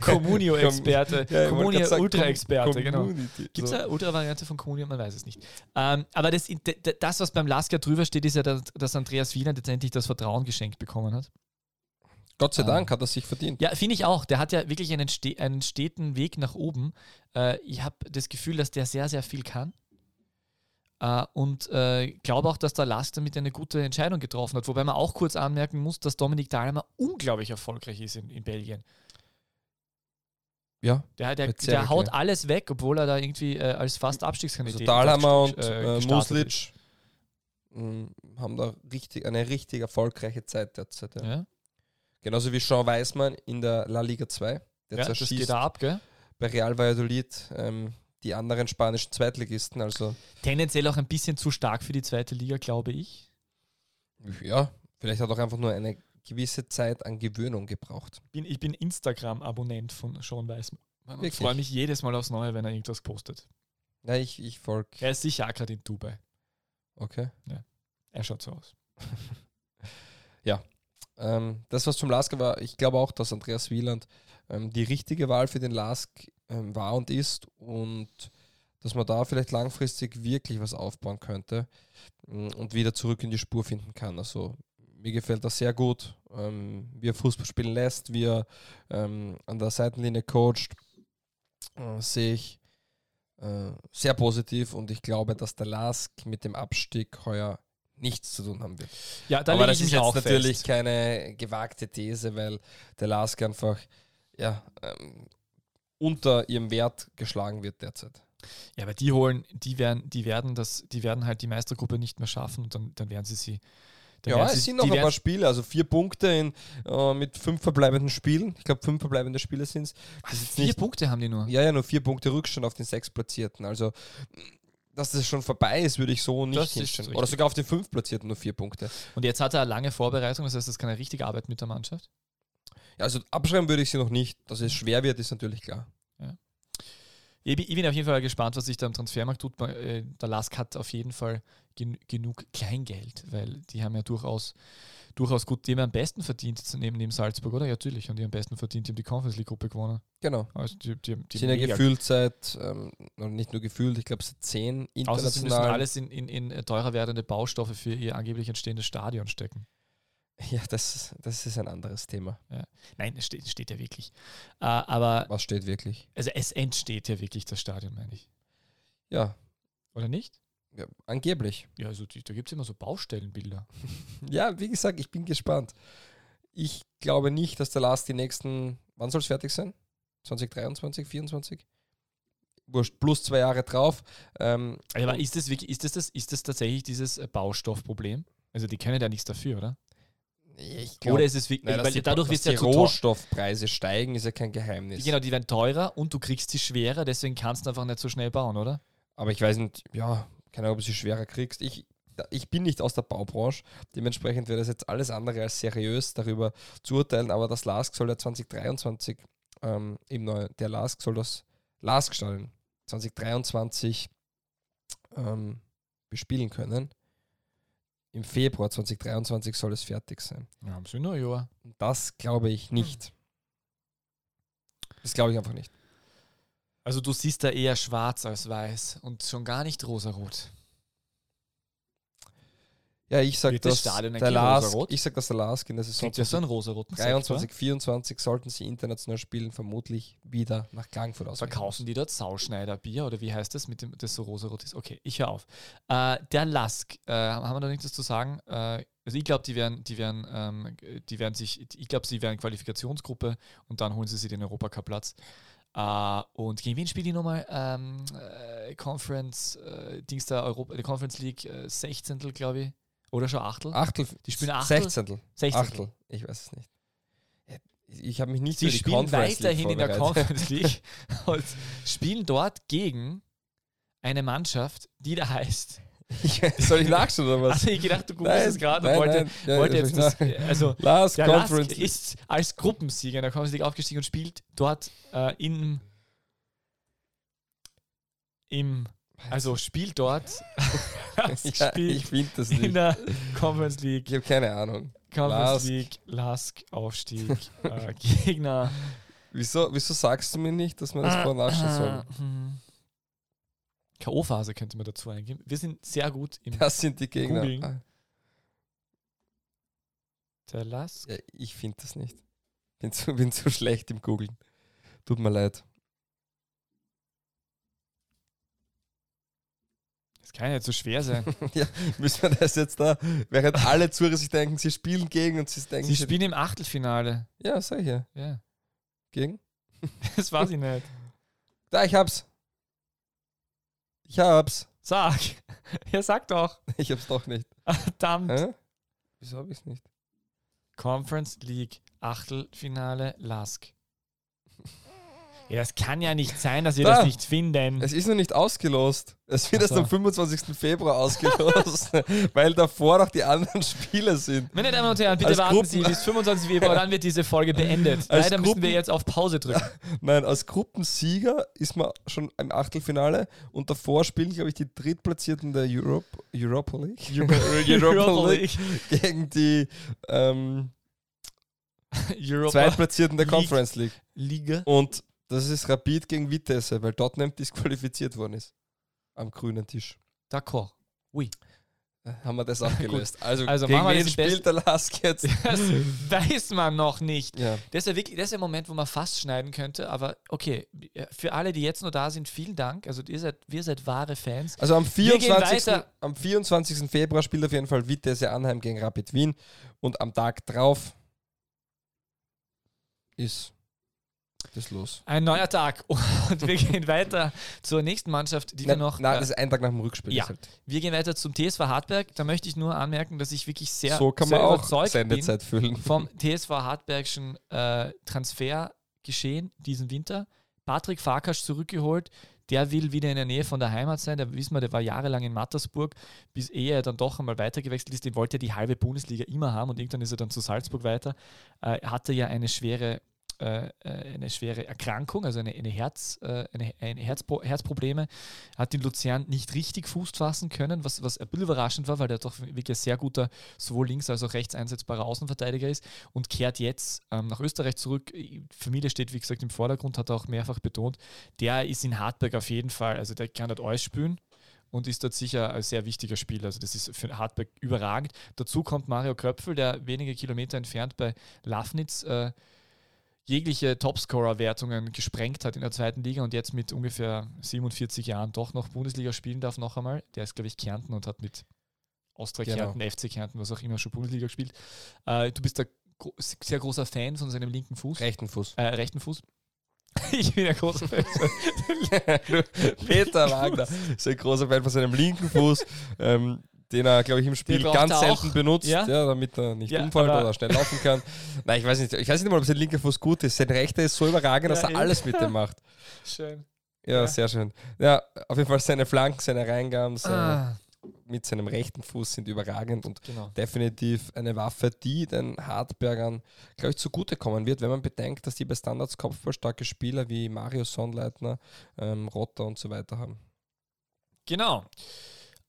B: Communio-Experte,
A: Ja,
B: Communio Ultra-Experte, genau. Gibt es
A: So.
B: eine Ultra-Variante von Communio? Man weiß es nicht. Ähm, aber das, das, was beim Lasker drüber steht, ist ja, dass, dass Andreas Wieland letztendlich das Vertrauen geschenkt bekommen hat.
A: Gott sei
B: Ah.
A: Dank hat er sich verdient.
B: Ja, finde ich auch. Der hat ja wirklich einen, ste einen steten Weg nach oben. Äh, ich habe das Gefühl, dass der sehr, sehr viel kann. Äh, und äh, glaube auch, dass der Last damit eine gute Entscheidung getroffen hat. Wobei man auch kurz anmerken muss, dass Dominik Dahlhammer unglaublich erfolgreich ist in, in Belgien.
A: Ja.
B: Der, der, der haut
A: okay.
B: alles weg, obwohl er da irgendwie äh, als fast
A: Also
B: Abstiegskandidat
A: Dahlhammer und
B: äh,
A: äh,
B: ist.
A: Muslic mh, haben da richtig, eine richtig erfolgreiche Zeit derzeit. Ja.
B: Ja,
A: Genauso wie Jean Weismann in der La Liga 2. Der
B: ja das
A: zerschießt
B: geht da ab, gell?
A: bei Real Valladolid ähm, die anderen spanischen Zweitligisten. Also
B: Tendenziell auch ein bisschen zu stark für die zweite Liga, glaube ich.
A: ja, vielleicht hat er auch einfach nur eine gewisse Zeit an Gewöhnung gebraucht.
B: bin, ich bin Instagram-Abonnent von Sean Weißmann. Und
A: Wirklich?
B: freue mich jedes Mal aufs Neue, wenn er irgendwas postet.
A: Ja, ich, ich folge.
B: Er ist sicher auch gerade in Dubai.
A: Okay.
B: Er schaut so aus. [LAUGHS]
A: Ähm, das, was zum Lask war, ich glaube auch, dass Andreas Wieland ähm, die richtige Wahl für den Lask ähm, war und ist und dass man da vielleicht langfristig wirklich was aufbauen könnte mm, und wieder zurück in die Spur finden kann. Also mir gefällt das sehr gut, ähm, wie er Fußball spielen lässt, wie er ähm, an der Seitenlinie coacht, äh, sehe ich äh, sehr positiv und ich glaube, dass der Lask mit dem Abstieg heuer nichts zu tun haben wird.
B: Ja, da
A: Aber das
B: ich
A: ist jetzt
B: auch
A: natürlich
B: fest.
A: keine gewagte These, weil der Lask einfach ja, ähm, unter ihrem Wert geschlagen wird derzeit.
B: Ja, aber die holen, die werden, die werden das, die werden halt die Meistergruppe nicht mehr schaffen und dann, dann werden sie sie.
A: Ja, es
B: sie,
A: sind noch ein paar Spiele, also vier Punkte in, äh, mit fünf verbleibenden Spielen. Ich glaube, fünf verbleibende Spiele sind es.
B: vier Punkte haben die nur.
A: Ja, ja, nur vier Punkte Rückstand auf den sechs Platzierten. Also, dass das schon vorbei ist, würde ich so nicht
B: ist
A: hinstellen. Oder sogar auf den fünf Platzierten nur vier Punkte.
B: Und jetzt hat er eine lange Vorbereitung, das heißt, das kann eine richtige Arbeit mit der Mannschaft.
A: Ja, also abschreiben würde ich sie noch nicht. Dass es schwer wird, ist natürlich klar.
B: Ich bin, ich bin auf jeden Fall gespannt, was sich da im Transfermarkt tut. Äh, Der Lask hat auf jeden Fall gen genug Kleingeld, weil die haben ja durchaus, durchaus gut, die haben am besten verdient neben dem Salzburg, oder? Ja, natürlich. Und die haben am besten verdient, die haben die Conference League Gruppe gewonnen.
A: Genau.
B: Also die, die, die
A: sind ja gefühlt seit, ähm, nicht nur gefühlt, ich glaube seit zehn
B: Außer sie müssen
A: international.
B: alles in, in, in teurer werdende Baustoffe für ihr angeblich entstehendes Stadion stecken.
A: Ja, das, das ist ein anderes Thema.
B: Nein, es steht, steht ja wirklich. Äh, aber
A: Was steht wirklich?
B: also es entsteht ja wirklich das Stadion, meine ich.
A: Ja,
B: Oder nicht?
A: Ja angeblich.
B: Ja, also die, da gibt es immer so Baustellenbilder. [LAUGHS]
A: Ja, wie gesagt, ich bin gespannt. Ich glaube nicht, dass der Last die nächsten, wann soll es fertig sein? 2023, 2024? Wurscht, plus zwei Jahre drauf. Ähm,
B: Aber ist das, wirklich, ist, das das, ist das tatsächlich dieses äh, Baustoffproblem? Also die können ja nichts dafür, oder?
A: ich
B: oder ist es wirklich,
A: nein,
B: weil
A: die,
B: dadurch wird ja
A: die. Rohstoffpreise steigen, ist ja kein Geheimnis.
B: Genau, die werden teurer und du kriegst sie schwerer, deswegen kannst du einfach nicht so schnell bauen, oder?
A: Aber ich weiß nicht, ja, keine Ahnung, ob du sie schwerer kriegst. Ich, ich bin nicht aus der Baubranche, dementsprechend wäre das jetzt alles andere als seriös darüber zu urteilen, aber das LASK soll ja 2023 ähm, im neuen, der LASK soll das LASK-Stadion 2023 ähm, bespielen können. Im Februar 2023 soll es fertig sein.
B: Ja, haben sie noch ein Jahr.
A: Das glaube ich nicht. Das glaube ich einfach nicht.
B: Also du siehst da eher schwarz als weiß und schon gar nicht rosarot.
A: Ja, ich sage,
B: Wird das
A: dass
B: Stadion
A: der
B: eigentlich
A: Lask,
B: rosarot?
A: ich sag, dass der Lask in der Saison
B: Kriegt ja so einen rosaroten
A: 23, 24 sollten sie international spielen, vermutlich wieder nach Klagenfurt aus.
B: Verkaufen die dort Sauschneider Bier oder wie heißt das, mit dem das so rosarot ist? Okay, ich höre auf. Äh, der Lask, äh, haben wir da nichts zu sagen? Äh, also ich glaube, die werden, die werden, ähm, die werden sich, ich glaube, sie werden Qualifikationsgruppe und dann holen sie sich den Europacup-Platz. Äh, und gegen wen spielen die nochmal? Ähm, äh, Conference, äh, Dings der Europa, die Conference League äh, 16. glaube ich. Oder schon Achtel?
A: Achtel,
B: Die spielen Achtel?
A: 16.
B: 16.
A: Achtel, ich weiß es nicht. Ich habe mich nicht
B: Sie
A: für die
B: spielen
A: Conference League
B: weiterhin in der. Conference [LAUGHS] League und spielen dort gegen eine Mannschaft, die da heißt.
A: Ich, [LAUGHS] soll ich nachschauen oder was?
B: Also ich gedacht, du googelst es gerade und wollte,
A: nein. Ja,
B: wollte jetzt
A: nach-
B: also
A: Last
B: der
A: Conference
B: Lask ist als Gruppensieger in der Conference League aufgestiegen und spielt dort äh, in im also spielt dort [LAUGHS] [LAUGHS]
A: ja,
B: spielt
A: ich finde das
B: in
A: nicht.
B: der Conference League
A: Ich habe keine Ahnung.
B: Conference
A: Lask.
B: League Lask Aufstieg äh, Gegner
A: Wieso, wieso sagst du mir nicht, dass man das vorher nachschauen soll?
B: K.O.-Phase könnte man dazu eingeben. Wir sind sehr gut im
A: Das sind die Gegner.
B: Googeln.
A: Ah,
B: der Lask.
A: Ja, ich finde das nicht. Bin zu, [LAUGHS] bin zu schlecht im Googlen. Tut mir leid.
B: Das kann ja nicht so schwer sein. [LAUGHS]
A: ja, müssen wir das jetzt da, während alle Zuhörer sich denken, sie spielen gegen und sie denken,
B: Sie spielen im Achtelfinale.
A: Ja, sag ich ja.
B: Ja,
A: Gegen? [LAUGHS]
B: das weiß ich nicht.
A: Da, ich hab's. Ich hab's.
B: Sag. [LAUGHS] Ja, sag doch.
A: Ich hab's doch nicht.
B: Verdammt.
A: Hä? Wieso hab ich's nicht?
B: Conference League Achtelfinale Lask. Ja, das kann ja nicht sein, dass wir
A: Da.
B: das nicht finden.
A: Es ist noch nicht ausgelost. Es wird erst
B: so.
A: am 25. Februar ausgelost, [LAUGHS] weil davor noch die anderen Spiele sind.
B: Meine Damen und Herren, bitte
A: Als
B: warten
A: Gruppen-
B: Sie bis 25. Februar, dann wird diese Folge beendet.
A: Als
B: Leider müssen wir
A: Gruppen-
B: jetzt auf Pause drücken. [LAUGHS]
A: Nein, als Gruppensieger ist man schon im Achtelfinale und davor spielen, glaube ich, die Drittplatzierten der Europe, Europa League [LAUGHS]
B: Europa League.
A: gegen die ähm, Zweitplatzierten der
B: League.
A: Conference League.
B: Liga.
A: Und das ist Rapid gegen Vitesse, weil Tottenham disqualifiziert worden ist. Am grünen Tisch.
B: D'accord. Oui.
A: Da haben wir das [LAUGHS] auch gelöst. Also,
B: Also
A: gegen wen spielt der Lask jetzt? [LAUGHS]
B: Das weiß man noch nicht.
A: Ja.
B: Das ist ja wirklich, das ist der Moment, wo man fast schneiden könnte, aber okay, für alle, die jetzt noch da sind, vielen Dank. Also ihr seid, wir seid wahre Fans.
A: Also am
B: Wir gehen
A: 24.
B: weiter.
A: am 24. Februar spielt auf jeden Fall Vitesse Anheim gegen Rapid Wien und am Tag drauf ist das los.
B: Ein neuer Tag [LAUGHS] und wir gehen weiter zur nächsten Mannschaft, die wir
A: Nein,
B: noch.
A: nein,
B: äh,
A: das ist ein Tag nach dem Rückspiel.
B: ja.
A: halt.
B: wir gehen weiter zum TSV Hartberg. Da möchte ich nur anmerken, dass ich wirklich sehr,
A: so kann
B: sehr
A: man auch
B: überzeugt bin
A: Sendezeit füllen.
B: vom [LAUGHS] TSV Hartbergschen äh, Transfergeschehen diesen Winter. Patrick Farkas zurückgeholt. Der will wieder in der Nähe von der Heimat sein. Der wissen wir, der war jahrelang in Mattersburg, bis ehe er dann doch einmal weitergewechselt ist. Den wollte er die halbe Bundesliga immer haben und irgendwann ist er dann zu Salzburg weiter. Äh, er hatte ja eine schwere, äh, äh, eine schwere Erkrankung, also eine, eine, Herz, äh, eine, eine Herzpro Herzprobleme. Hat in Luzern nicht richtig Fuß fassen können, was, was ein bisschen überraschend war, weil der doch wirklich ein sehr guter, sowohl links als auch rechts einsetzbarer Außenverteidiger ist und kehrt jetzt ähm, nach Österreich zurück. Die Familie steht, wie gesagt, im Vordergrund, hat er auch mehrfach betont. Der ist in Hartberg auf jeden Fall, also der kann dort alles spielen und ist dort sicher ein sehr wichtiger Spieler. Also das ist für Hartberg überragend. Dazu kommt Mario Köpfel, der wenige Kilometer entfernt bei Lafnitz äh, jegliche Topscorer-Wertungen gesprengt hat in der zweiten Liga und jetzt mit ungefähr 47 Jahren doch noch Bundesliga spielen darf noch einmal. Der ist, glaube ich, Kärnten und hat mit Austria
A: Genau.
B: Kärnten, FC Kärnten, was auch immer, schon Bundesliga gespielt. Äh, du bist der gro sehr großer Fan von seinem linken Fuß.
A: Rechten Fuß.
B: Äh, rechten Fuß. [LAUGHS] ich bin ein großer Fan. [LAUGHS]
A: Peter Wagner ist ein großer Fan von seinem linken Fuß, ähm, den er, glaube ich, im Spiel ganz selten
B: auch.
A: benutzt, ja?
B: Ja?
A: damit er nicht
B: Ja,
A: umfällt oder schnell laufen kann. [LAUGHS] Nein, ich weiß nicht. Ich weiß nicht mal, ob sein linker Fuß gut ist. Sein rechter ist so überragend, dass er
B: eben.
A: alles mit dem [LAUGHS] macht.
B: Schön.
A: Ja,
B: Ja.
A: sehr schön. Ja, auf jeden Fall seine Flanken, seine Reingaben seine,
B: Ah,
A: mit seinem rechten Fuß sind überragend und
B: genau.
A: definitiv eine Waffe, die den Hartbergern, glaube ich, zugutekommen wird, wenn man bedenkt, dass die bei Standards kopfballstarke Spieler wie Mario Sonnleitner, ähm, Rotter und so weiter haben.
B: Genau.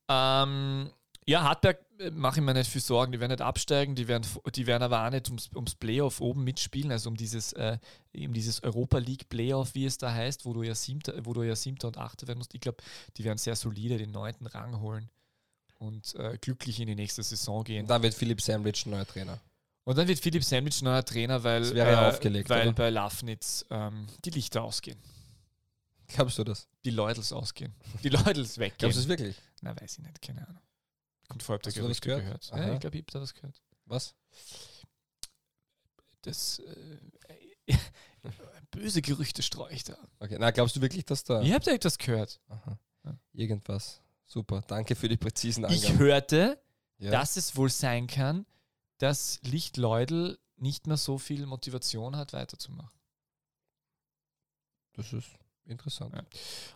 B: Ähm, ja, Hartberg äh, mache ich mir nicht viel Sorgen. Die werden nicht absteigen, die werden, die werden aber auch nicht ums, ums Playoff oben mitspielen, also um dieses, äh, um dieses Europa League Playoff, wie es da heißt, wo du ja Siebter, wo du ja Siebter und Achter werden musst. Ich glaube, die werden sehr solide den neunten Rang holen und äh, glücklich in die nächste Saison gehen.
A: Und dann wird Philipp Sandwich ein neuer Trainer.
B: Und dann wird Philipp Sandwich neuer Trainer, weil,
A: Das aufgelegt,
B: weil
A: oder?
B: bei Lafnitz ähm, die Lichter ausgehen,
A: Glaubst du das?
B: die Leutels ausgehen, die Leutels weggehen.
A: Glaubst du es wirklich?
B: Na, weiß ich nicht, keine Ahnung. Kommt vor, ihr
A: Hast du da was
B: Gerüchte
A: gehört?
B: gehört? Ja, ich glaube, ich habe da was gehört.
A: Was?
B: Das äh, [LAUGHS] böse Gerüchte streue ich da.
A: Okay, na, glaubst du wirklich, dass da.
B: Ihr habt ja etwas gehört.
A: Aha. Irgendwas. Super. Danke für die präzisen
B: Ich
A: Angaben.
B: hörte,
A: ja.
B: dass es wohl sein kann, dass Lichtleudel nicht mehr so viel Motivation hat, weiterzumachen.
A: das ist interessant.
B: Ja.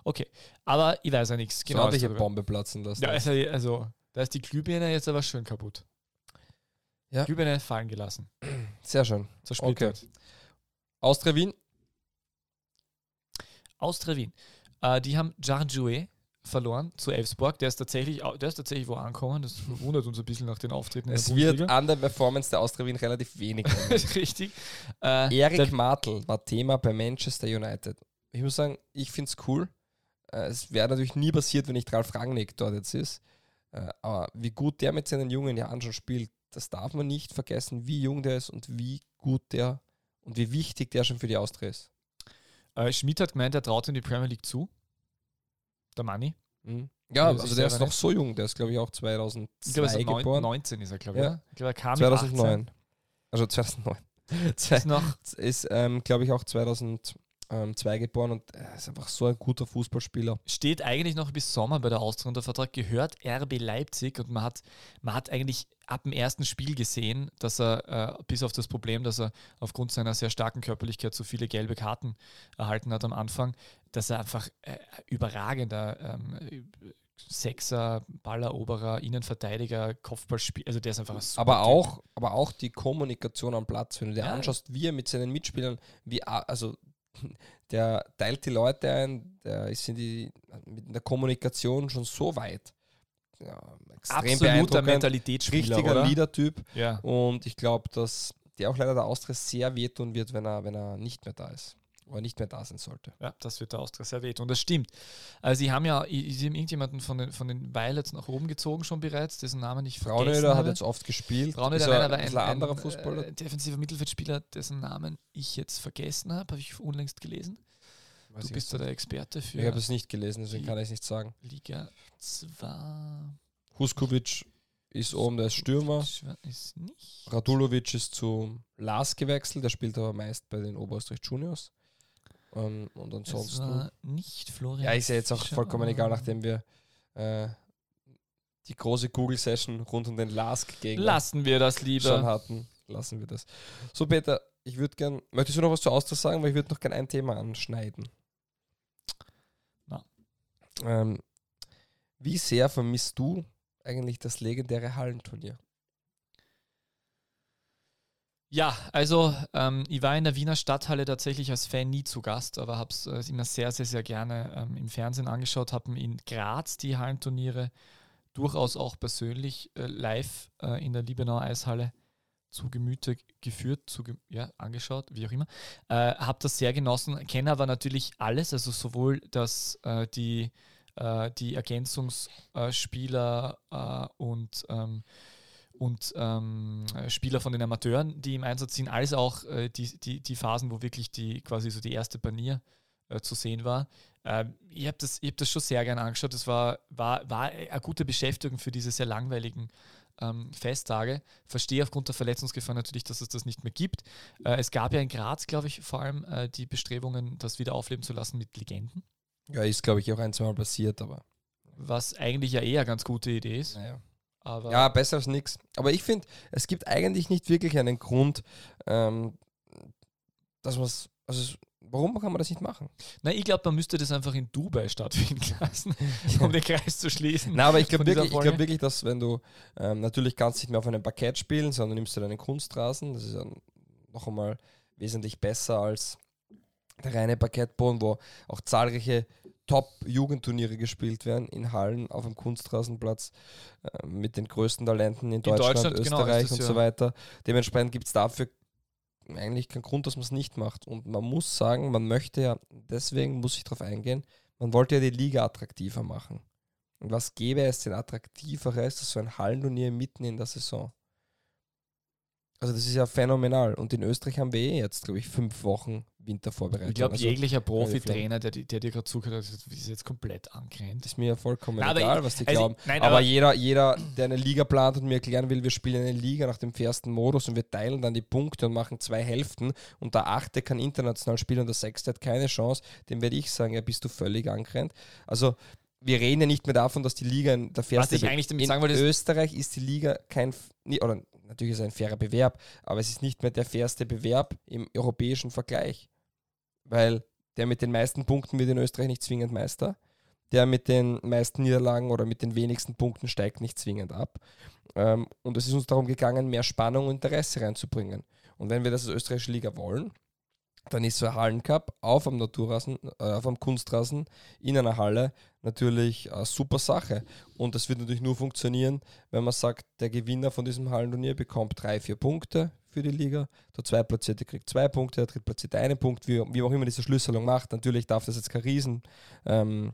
B: Okay, aber ich weiß ja nichts.
A: Genau, so eine Bombe platzen lassen.
B: ja, also, also, da ist die Glühbirne jetzt aber schön kaputt.
A: Ja.
B: Glühbirne fallen gelassen.
A: Sehr schön.
B: Zersplittert.
A: Austria Wien.
B: Austria Wien. Äh, die haben Jarjouet verloren zu Elfsborg. Der ist tatsächlich, der ist tatsächlich wo angekommen. Das wundert uns ein bisschen nach den Auftritten
A: Es wird an der Performance der Austria Wien relativ wenig. [LAUGHS]
B: Richtig. Äh,
A: Erik Martl war Thema bei Manchester United. Ich muss sagen, ich finde es cool. Äh, Es wäre natürlich nie passiert, wenn nicht Ralf Rangnick dort jetzt ist. Äh, Aber wie gut der mit seinen jungen Jahren schon spielt, das darf man nicht vergessen, wie jung der ist und wie gut der und wie wichtig der schon für die Austria ist.
B: äh, Schmidt hat gemeint, er traut in die Premier League zu. Der Manni.
A: Mhm.
B: Ja,
A: also
B: ist
A: der ist noch so jung, der ist glaube ich auch
B: Ich glaube,
A: 2002
B: er ist neun,
A: geboren.
B: 19 ist er, glaube ich.
A: Ja.
B: Ich glaube, er kam mit 18.
A: 2009. Also 2009. Zwei-
B: Ist [LAUGHS]
A: ist, ähm, glaube ich, auch 2002 geboren und er ist einfach so ein guter Fußballspieler.
B: steht eigentlich noch bis Sommer bei der Austria unter Vertrag, gehört RB Leipzig und man hat, man hat eigentlich ab dem ersten Spiel gesehen, dass er, äh, bis auf das Problem, dass er aufgrund seiner sehr starken Körperlichkeit so viele gelbe Karten erhalten hat am Anfang, dass er einfach äh, überragender ähm, Sechser, Balleroberer, Innenverteidiger, Kopfballspieler, also der ist einfach ein super
A: Aber
B: Typ.
A: auch, aber auch die Kommunikation am Platz, wenn du dir
B: Ja.
A: anschaust, wie er mit seinen Mitspielern, wie, also der teilt die Leute ein, der ist in, die, mit der Kommunikation schon so weit. Ja, extrem
B: absoluter Mentalitätsspieler,
A: richtiger? Leader-Typ
B: Ja.
A: und ich glaube, dass der auch leider der Austria sehr wehtun wird, wenn er, wenn er nicht mehr da ist. Oder nicht mehr da sein sollte.
B: Ja, das wird der Austria sehr weht. Und das stimmt. Also sie haben ja, sie haben irgendjemanden von den, von den Violets nach oben gezogen schon bereits, dessen Namen ich
A: Fraunöder hat jetzt oft gespielt.
B: Fraunöder
A: ist
B: nein,
A: er
B: aber
A: ein,
B: ein, ein
A: anderer Fußballer.
B: Äh, defensiver Mittelfeldspieler, dessen Namen ich jetzt vergessen habe, habe ich unlängst gelesen.
A: Weiß
B: du bist da der Experte für
A: Ich habe es nicht gelesen, deswegen kann ich es nicht sagen.
B: Liga 2.
A: Huskovic ist oben, der Stürmer.
B: Ist.
A: Radulovic ist zu Lars gewechselt, der spielt aber meist bei den Oberösterreich Juniors. Ähm, und ansonsten.
B: war nicht Florian.
A: Ja, ist ja jetzt auch
B: Fischer.
A: vollkommen egal, nachdem wir äh, die große Google-Session rund um den Lask gegen
B: Lassen wir das
A: schon
B: lieber.
A: hatten. Lassen wir das. So, Peter, ich würde gern. Möchtest du noch was zu Austria sagen? Weil ich würde noch gern ein Thema anschneiden.
B: Na.
A: Ähm, wie sehr vermisst du eigentlich das legendäre Hallenturnier?
B: Ja, also ähm, ich war in der Wiener Stadthalle tatsächlich als Fan nie zu Gast, aber habe es äh, immer sehr, sehr, sehr gerne ähm, im Fernsehen angeschaut, habe in Graz die Hallenturniere durchaus auch persönlich äh, live äh, in der Liebenauer Eishalle zu Gemüte geführt, zu ja, angeschaut, wie auch immer. Äh, habe das sehr genossen, kenne aber natürlich alles, also sowohl das, äh, die, äh, die Ergänzungsspieler und ähm, und ähm, äh, Spieler von den Amateuren, die im Einsatz sind, als auch äh, die, die, die Phasen, wo wirklich die quasi so die erste Panier äh, zu sehen war. Ähm, ich habe das, ich hab das schon sehr gerne angeschaut. Das war, war, war eine gute Beschäftigung für diese sehr langweiligen ähm, Festtage. Verstehe aufgrund der Verletzungsgefahr natürlich, dass es das nicht mehr gibt. Äh, es gab ja in Graz, glaube ich, vor allem äh, die Bestrebungen, das wieder aufleben zu lassen mit Legenden.
A: Ja, ist, glaube ich, auch ein, zwei Mal passiert, aber.
B: Was eigentlich ja eher eine ganz gute Idee ist.
A: Naja.
B: Aber
A: Ja, besser als nichts. Aber ich finde, es gibt eigentlich nicht wirklich einen Grund, ähm, dass man es. Also, warum kann man das nicht machen?
B: Na, ich glaube, man müsste das einfach in Dubai stattfinden [LAUGHS] lassen, [LAUGHS] um den Kreis zu schließen.
A: Na, aber ich glaube wirklich, ich glaub wirklich, dass wenn du ähm, natürlich kannst nicht mehr auf einem Parkett spielen, sondern nimmst du deinen Kunstrasen. Das ist ja noch einmal wesentlich besser als der reine Parkettboden, wo auch zahlreiche Top-Jugendturniere gespielt werden in Hallen auf dem Kunstrasenplatz äh, mit den größten Talenten in Deutschland,
B: Deutschland, genau,
A: Österreich
B: das
A: und
B: ja.
A: so weiter. Dementsprechend gibt es dafür eigentlich keinen Grund, dass man es nicht macht. Und man muss sagen, man möchte ja, deswegen muss ich darauf eingehen, man wollte ja die Liga attraktiver machen. Und was gäbe es denn attraktiveres als so ein Hallenturnier mitten in der Saison? Also das ist ja phänomenal. Und in Österreich haben wir eh jetzt, glaube ich, fünf Wochen Wintervorbereitung.
B: Ich glaube,
A: also,
B: jeglicher Profitrainer, der, der dir gerade zugehört hat, ist jetzt komplett angrenzt.
A: ist mir ja vollkommen
B: aber
A: egal,
B: ich-
A: was die
B: also,
A: glauben.
B: nein,
A: aber,
B: aber-
A: jeder, jeder, der eine Liga plant und mir erklären will, wir spielen eine Liga nach dem ersten Modus und wir teilen dann die Punkte und machen zwei Hälften und der Achte kann international spielen und der Sechste hat keine Chance, dem werde ich sagen, ja, bist du völlig angrenzt. Also wir reden ja nicht mehr davon, dass die Liga ein- der fairste
B: ich eigentlich damit
A: in
B: sagen wollte, ist-
A: Österreich ist die Liga kein, oder natürlich ist es ein fairer Bewerb, aber es ist nicht mehr der fairste Bewerb im europäischen Vergleich. Weil der mit den meisten Punkten wird in Österreich nicht zwingend Meister. Der mit den meisten Niederlagen oder mit den wenigsten Punkten steigt nicht zwingend ab. Ähm, und es ist uns darum gegangen, mehr Spannung und Interesse reinzubringen. Und wenn wir das als österreichische Liga wollen, dann ist so ein Hallencup auf am Naturrasen, äh, auf am Kunstrasen in einer Halle natürlich eine super Sache. Und das wird natürlich nur funktionieren, wenn man sagt, der Gewinner von diesem Hallenturnier bekommt drei, vier Punkte für die Liga, der Zweitplatzierte kriegt zwei Punkte, der Drittplatzierte einen Punkt, wie, wie auch immer diese Schlüsselung macht. Natürlich darf das jetzt kein Riesen ähm,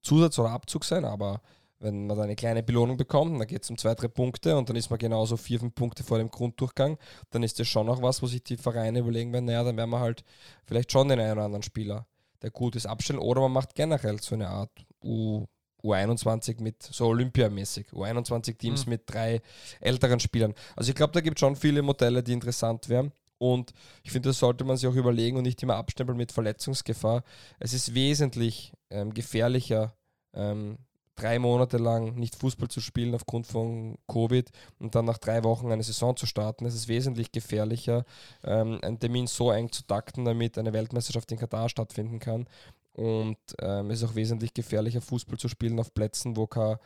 A: Zusatz oder Abzug sein, aber wenn man da eine kleine Belohnung bekommt, dann geht es um zwei, drei Punkte und dann ist man genauso vier, fünf Punkte vor dem Grunddurchgang, dann ist das schon noch was, wo sich die Vereine überlegen werden, naja, dann werden wir halt vielleicht schon den einen oder anderen Spieler, der gut ist, abstellen oder man macht generell so eine Art U, U21 mit so Olympiamäßig, U21-Teams
B: Mhm.
A: mit drei älteren Spielern. Also ich glaube, da gibt es schon viele Modelle, die interessant wären. Und ich finde, das sollte man sich auch überlegen und nicht immer abstempeln mit Verletzungsgefahr. Es ist wesentlich ähm, gefährlicher, ähm, drei Monate lang nicht Fußball zu spielen aufgrund von Covid und dann nach drei Wochen eine Saison zu starten. Es ist wesentlich gefährlicher, ähm, einen Termin so eng zu takten, damit eine Weltmeisterschaft in Katar stattfinden kann. Und ähm, es ist auch wesentlich gefährlicher, Fußball zu spielen auf Plätzen, wo kein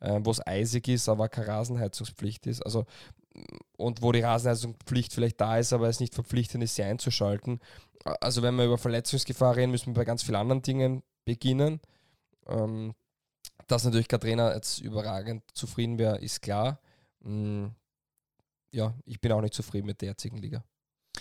A: ähm, wo es eisig ist, aber keine Rasenheizungspflicht ist. Also und wo die Rasenheizungspflicht vielleicht da ist, aber es nicht verpflichtend ist, sie einzuschalten. Also wenn wir über Verletzungsgefahr reden, müssen wir bei ganz vielen anderen Dingen beginnen. Ähm, dass natürlich Trainer jetzt überragend zufrieden wäre, ist klar. Mm, ja, ich bin auch nicht zufrieden mit der jetzigen Liga.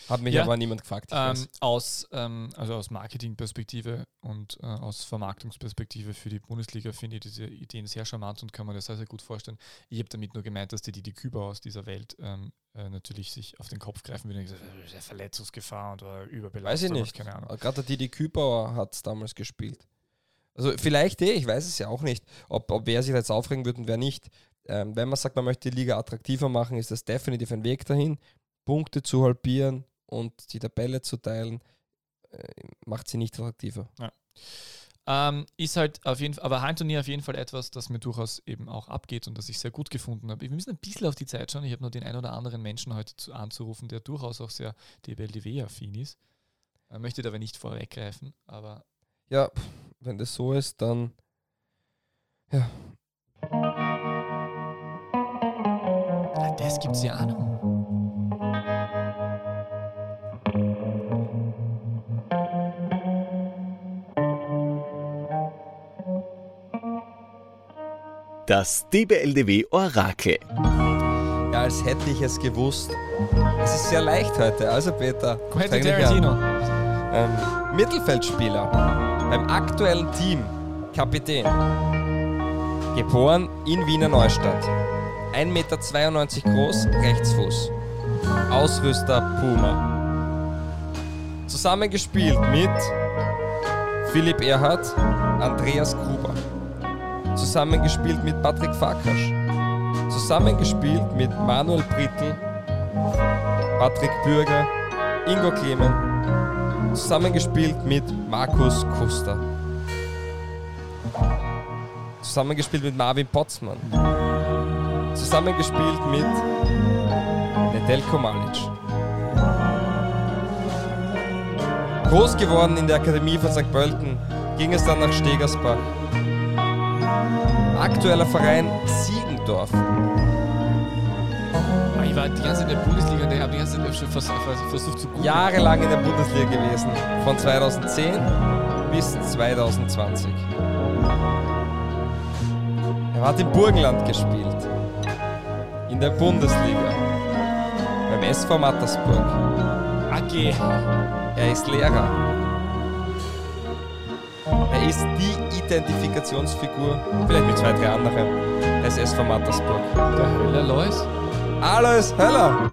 A: Hat mich
B: Ja.
A: aber niemand gefragt.
B: Ähm, aus, ähm, also aus Marketingperspektive und äh, aus Vermarktungsperspektive für die Bundesliga finde ich diese Ideen sehr charmant und kann mir das sehr, sehr gut vorstellen. Ich habe damit nur gemeint, dass die die Küber aus dieser Welt ähm, äh, natürlich sich auf den Kopf greifen würden und gesagt, äh, Verletzungsgefahr und äh, Überbelastung.
A: Weiß ich nicht.
B: Keine Ahnung.
A: Gerade der Didi Kübauer hat es damals gespielt. Also vielleicht eh, ich weiß es ja auch nicht, ob, ob wer sich jetzt aufregen wird und wer nicht. Ähm, wenn man sagt, man möchte die Liga attraktiver machen, ist das definitiv ein Weg dahin. Punkte zu halbieren und die Tabelle zu teilen, äh, macht sie nicht attraktiver.
B: Ähm, ist halt auf jeden Fall, aber Heimturnier auf jeden Fall etwas, das mir durchaus eben auch abgeht und das ich sehr gut gefunden habe. Wir müssen ein bisschen auf die Zeit schauen. Ich habe nur den einen oder anderen Menschen heute zu, anzurufen, der durchaus auch sehr DBLDW-affin ist. Äh, möchte dabei nicht vorweggreifen, aber
A: Ja, wenn das so ist, dann ja,
B: ah, das gibt's ja auch noch.
C: Das DBLDW Orakel.
A: ja, als hätte ich es gewusst. Es ist sehr leicht heute. Also Peter,
B: Quentin. Tarantino.
A: Ähm, Mittelfeldspieler beim aktuellen Team, Kapitän. Geboren in Wiener Neustadt. 1,92 Meter groß, Rechtsfuß. Ausrüster Puma. Zusammengespielt mit Philipp Erhardt, Andreas Gruber. Zusammengespielt mit Patrick Farkasch, Zusammengespielt mit Manuel Brittel, Patrick Bürger, Ingo Clemen. Zusammengespielt mit Markus Kuster. Zusammengespielt mit Marvin Potzmann. Zusammengespielt mit Nedelko Malic. Groß geworden in der Akademie von St. Pölten ging es dann nach Stegersbach. Aktueller Verein Siegendorf.
B: Ah, Ich war die ganze Zeit in der Bundesliga und ich habe die ganze Zeit schon vers vers versucht zu googeln.
A: Jahrelang in der Bundesliga gewesen. Von 2010 bis 2020. Er hat im Burgenland gespielt. In der Bundesliga. Beim SV Mattersburg.
B: AG.
A: Er ist Lehrer. Er ist die Identifikationsfigur, vielleicht mit zwei, drei anderen, des SV Mattersburg.
B: Der Höller Lois.
A: Alois Höller!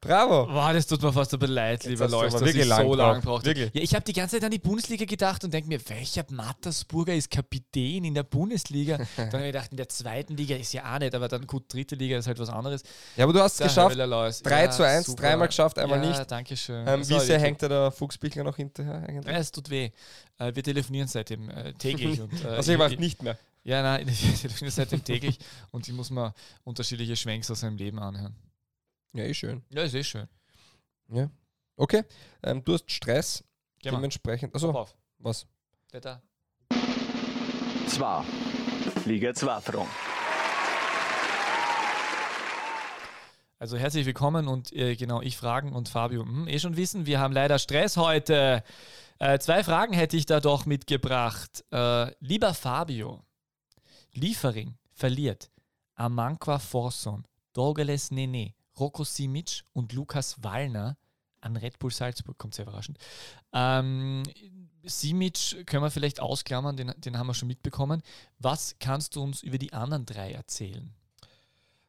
A: Bravo!
B: Boah, das tut mir fast aber leid, lieber
A: aber
B: dass ich
A: lang
B: so lange braucht. Ja, ich habe die ganze Zeit an die Bundesliga gedacht und denke mir, welcher Mattersburger ist Kapitän in der Bundesliga? [LAUGHS] Dann habe ich gedacht, in der zweiten Liga ist ja auch nicht, aber dann gut, dritte Liga ist halt was anderes.
A: Ja, aber du hast es geschafft.
B: Höller Lois.
A: 3 zu 1, dreimal geschafft, einmal
B: ja,
A: nicht.
B: danke schön.
A: Ähm, wie sehr hängt da der Fuchsbichler noch hinterher eigentlich?
B: Ja, es tut weh. Äh, wir telefonieren seitdem äh, täglich. [LAUGHS] und, äh,
A: Also ich mache
B: ich-
A: nicht mehr.
B: Ja, nein, wir telefonieren seitdem täglich und ich muss mir unterschiedliche Schwenks aus seinem Leben anhören.
A: Ja, eh schön.
B: Ja, ist eh schön.
A: Okay, ähm, du hast Stress,
B: Geh
A: dementsprechend. Achso,
B: auf.
A: was?
B: Wetter.
C: Zwar. Liga 2 Front.
B: Also herzlich willkommen und äh, genau, ich fragen und Fabio hm, eh schon wissen, wir haben leider Stress heute. Äh, zwei Fragen hätte ich da doch mitgebracht. Äh, lieber Fabio, Liefering verliert Amankwa Forson, Dorgeles Nene, Roko Simic und Lukas Wallner an Red Bull Salzburg. Kommt sehr überraschend. Ähm, Simic können wir vielleicht ausklammern, den, den haben wir schon mitbekommen. Was kannst du uns über die anderen drei erzählen?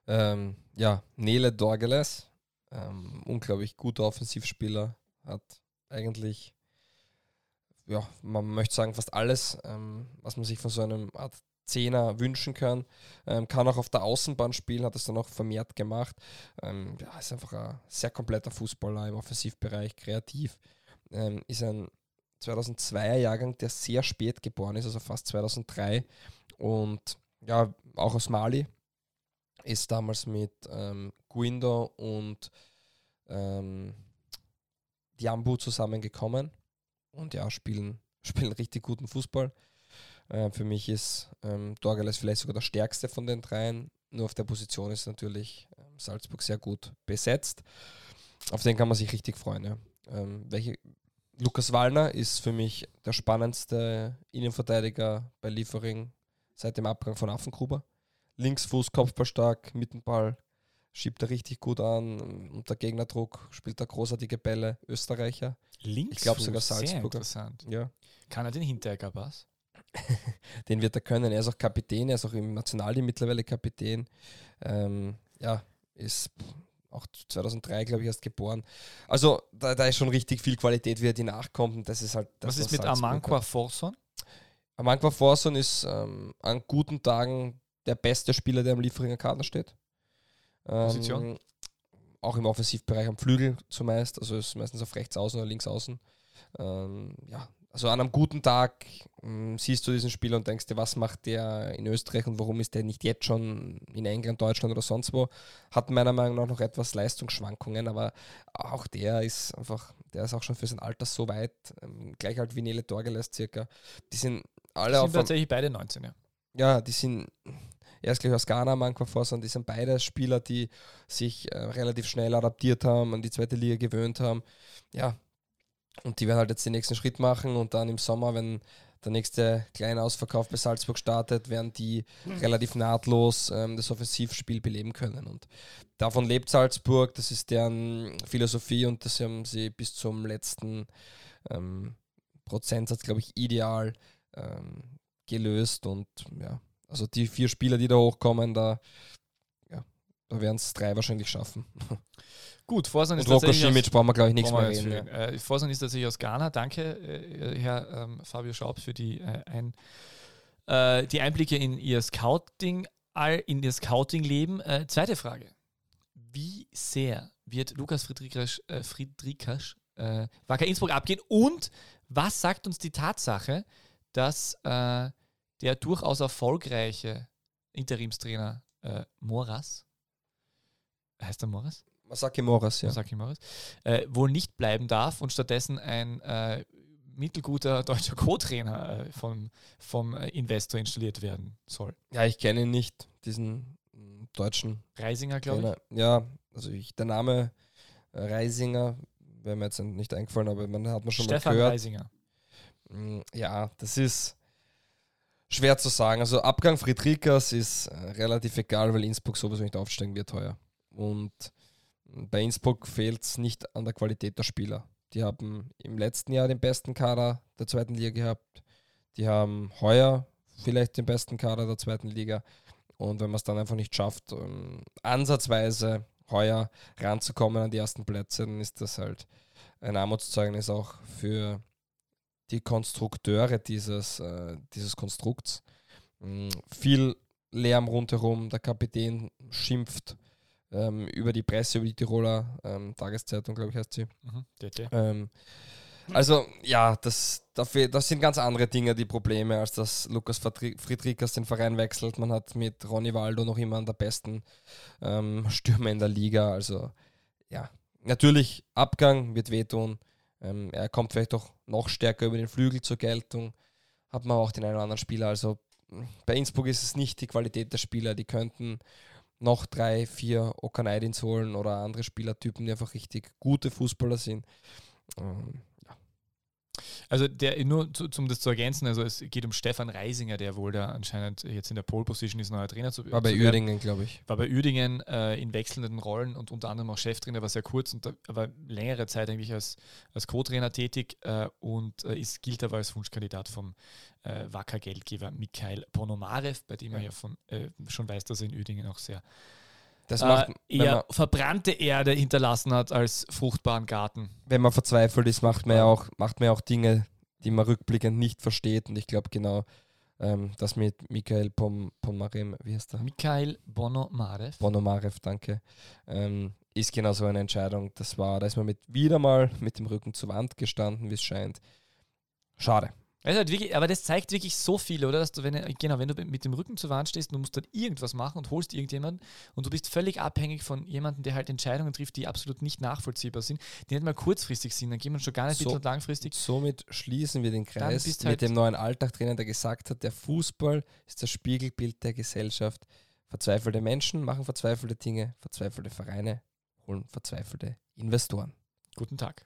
A: Ähm, ja, Nele Dorgeles, ähm, unglaublich guter Offensivspieler, hat eigentlich, ja, man möchte sagen, fast alles, ähm, was man sich von so einem Art Zehner wünschen kann. Ähm, kann auch auf der Außenbahn spielen, hat es dann auch vermehrt gemacht. Ähm, ja, ist einfach ein sehr kompletter Fußballer im Offensivbereich, kreativ. Ähm, ist ein 2002er Jahrgang, der sehr spät geboren ist, also fast 2003. Und ja, auch aus Mali, ist damals mit ähm, Guindo und ähm, Diambu zusammengekommen und ja, spielen, [LAUGHS] spielen richtig guten Fußball. Äh, für mich ist ähm, Dorgales vielleicht sogar der stärkste von den dreien. Nur auf der Position ist natürlich ähm, Salzburg sehr gut besetzt. Auf den kann man sich richtig freuen. Ja. Ähm, welche, Lukas Wallner ist für mich der spannendste Innenverteidiger bei Liefering seit dem Abgang von Affengruber. Linksfuß, Kopfballstark, Mittenball, schiebt er richtig gut an. Unter Gegnerdruck spielt er großartige Bälle. Österreicher.
B: Links.
A: glaub sogar
B: Sehr
A: Salzburger.
B: interessant.
A: Ja,
B: Kann er den Hinteregger-Pass? [LAUGHS]
A: den wird er können. Er ist auch Kapitän, er ist auch im Nationalteam mittlerweile Kapitän. Ähm, ja, ist auch 2003, glaube ich, erst geboren. Also da, da ist schon richtig viel Qualität, wie er die nachkommt. Und das ist halt das,
B: Was ist mit Amankwa. Forson?
A: Amankwa Forson ist ähm, an guten Tagen der beste Spieler, der am Lieferinger Kader steht. Ähm,
B: Position?
A: Auch im Offensivbereich am Flügel zumeist, also ist meistens auf rechts außen oder links außen. Ähm, ja, also an einem guten Tag ähm, siehst du diesen Spieler und denkst dir, was macht der in Österreich und warum ist der nicht jetzt schon in England, Deutschland oder sonst wo? Hat meiner Meinung nach noch etwas Leistungsschwankungen, aber auch der ist einfach, der ist auch schon für sein Alter so weit, ähm, gleich halt wie Nele Dorgeles circa. Die sind alle
B: Sind
A: auf
B: tatsächlich beide 19, ja.
A: ja, die sind, er ist gleich aus Ghana, Manko Forson, die sind beide Spieler, die sich äh, relativ schnell adaptiert haben, an die zweite Liga gewöhnt haben. Ja, und die werden halt jetzt den nächsten Schritt machen und dann im Sommer, wenn der nächste kleine Ausverkauf bei Salzburg startet, werden die relativ nahtlos ähm, das Offensivspiel beleben können. Und davon lebt Salzburg, das ist deren Philosophie und das haben sie bis zum letzten ähm, Prozentsatz, glaube ich, ideal ähm, gelöst. Und ja, also die vier Spieler, die da hochkommen, da, ja, da werden es drei wahrscheinlich schaffen. [LAUGHS]
B: Gut, Forson ist
A: Und
B: tatsächlich aus-
A: brauchen wir, glaube ich, nichts mehr reden. Ja.
B: Äh, Forson ist tatsächlich aus Ghana. Danke, äh, Herr ähm, Fabio Schaub, für die, äh, ein, äh, die Einblicke in Ihr Scouting. in das Scouting-Leben. Äh, zweite Frage. Wie sehr wird Lukas Friedrichs, äh, Friedrichs äh, Wacker Innsbruck abgehen? Und was sagt uns die Tatsache, dass der durchaus erfolgreiche Interimstrainer Moras, heißt er Moras?
A: Masaki Moras, ja.
B: Masaki Moras, äh, wohl nicht bleiben darf und stattdessen ein äh, mittelguter deutscher Co-Trainer äh, vom, vom äh, Investor installiert werden soll.
A: Ja, ich kenne ihn nicht, diesen mm, deutschen
B: Reisinger, glaube
A: Trainer. Ja, also ich, der Name äh, Reisinger wäre mir jetzt nicht eingefallen, aber man hat man schon
B: Stefan
A: mal gehört.
B: Reisinger.
A: Mm, Ja, das ist schwer zu sagen. Also Abgang Friedrichs ist äh, relativ egal, weil Innsbruck sowieso nicht aufsteigen wird heuer. Und bei Innsbruck fehlt es nicht an der Qualität der Spieler. Die haben im letzten Jahr den besten Kader der zweiten Liga gehabt. Die haben heuer vielleicht den besten Kader der zweiten Liga. Und wenn man es dann einfach nicht schafft, ähm, ansatzweise heuer ranzukommen an die ersten Plätze, dann ist das halt ein Armutszeugnis auch für die Konstrukteure dieses, äh, dieses Konstrukts. Mm, viel Lärm rundherum, der Kapitän schimpft ähm, über die Presse, über die Tiroler ähm, Tageszeitung, glaube ich, heißt sie.
B: Mhm.
A: Ähm, also ja, das, dafür, das sind ganz andere Dinge die Probleme, als dass Lukas Friedri- Friedrichs den Verein wechselt. Man hat mit Ronny Waldo noch immer einen der besten ähm, [LAUGHS] Stürmer in der Liga. Also ja, natürlich Abgang wird wehtun. Ähm, er kommt vielleicht auch noch stärker über den Flügel zur Geltung. Hat man auch den einen oder anderen Spieler. Also bei Innsbruck ist es nicht die Qualität der Spieler. Die könnten noch drei, vier Okanaidins holen oder andere Spielertypen, die einfach richtig gute Fußballer sind. Ähm,
B: Also der, nur zu, zum das zu ergänzen, also es geht um Stefan Reisinger, der wohl da anscheinend jetzt in der Pole Position ist, neuer Trainer zu,
A: war bei
B: zu werden.
A: Uerdingen, glaube ich.
B: War bei Uerdingen äh, in wechselnden Rollen und unter anderem auch Cheftrainer, war sehr kurz und aber längere Zeit eigentlich als, als Co-Trainer tätig äh, und äh, ist, gilt aber als Wunschkandidat vom äh, Wacker-Geldgeber Mikhail Ponomarev, bei dem er
A: Ja.
B: ja von, äh, schon weiß, dass er in Uerdingen auch sehr
A: Das macht,
B: äh, eher
A: man,
B: verbrannte Erde hinterlassen hat als fruchtbaren Garten.
A: wenn man verzweifelt ist, macht man ja auch, macht man ja auch Dinge, die man rückblickend nicht versteht. Und ich glaube genau, ähm, das mit Michael Pom, Pomarem, wie heißt der?
B: Mikhail Ponomarev.
A: Bonomarev, danke, ähm, ist genau so eine Entscheidung. Das war, da ist man mit, wieder mal mit dem Rücken zur Wand gestanden, wie es scheint. Schade.
B: Also halt wirklich, aber das zeigt wirklich so viel, oder? Dass du, wenn, genau, wenn du mit dem Rücken zur Wand stehst und du musst dann irgendwas machen und holst irgendjemanden und du bist völlig abhängig von jemandem, der halt Entscheidungen trifft, die absolut nicht nachvollziehbar sind, die nicht mal kurzfristig sind, dann gehen wir schon gar nicht
A: So-
B: mittel- langfristig.
A: Somit schließen wir den Kreis mit
B: halt-
A: dem neuen Alltag drinnen, der gesagt hat, der Fußball ist das Spiegelbild der Gesellschaft. Verzweifelte Menschen machen verzweifelte Dinge, verzweifelte Vereine holen verzweifelte Investoren.
B: Guten Tag.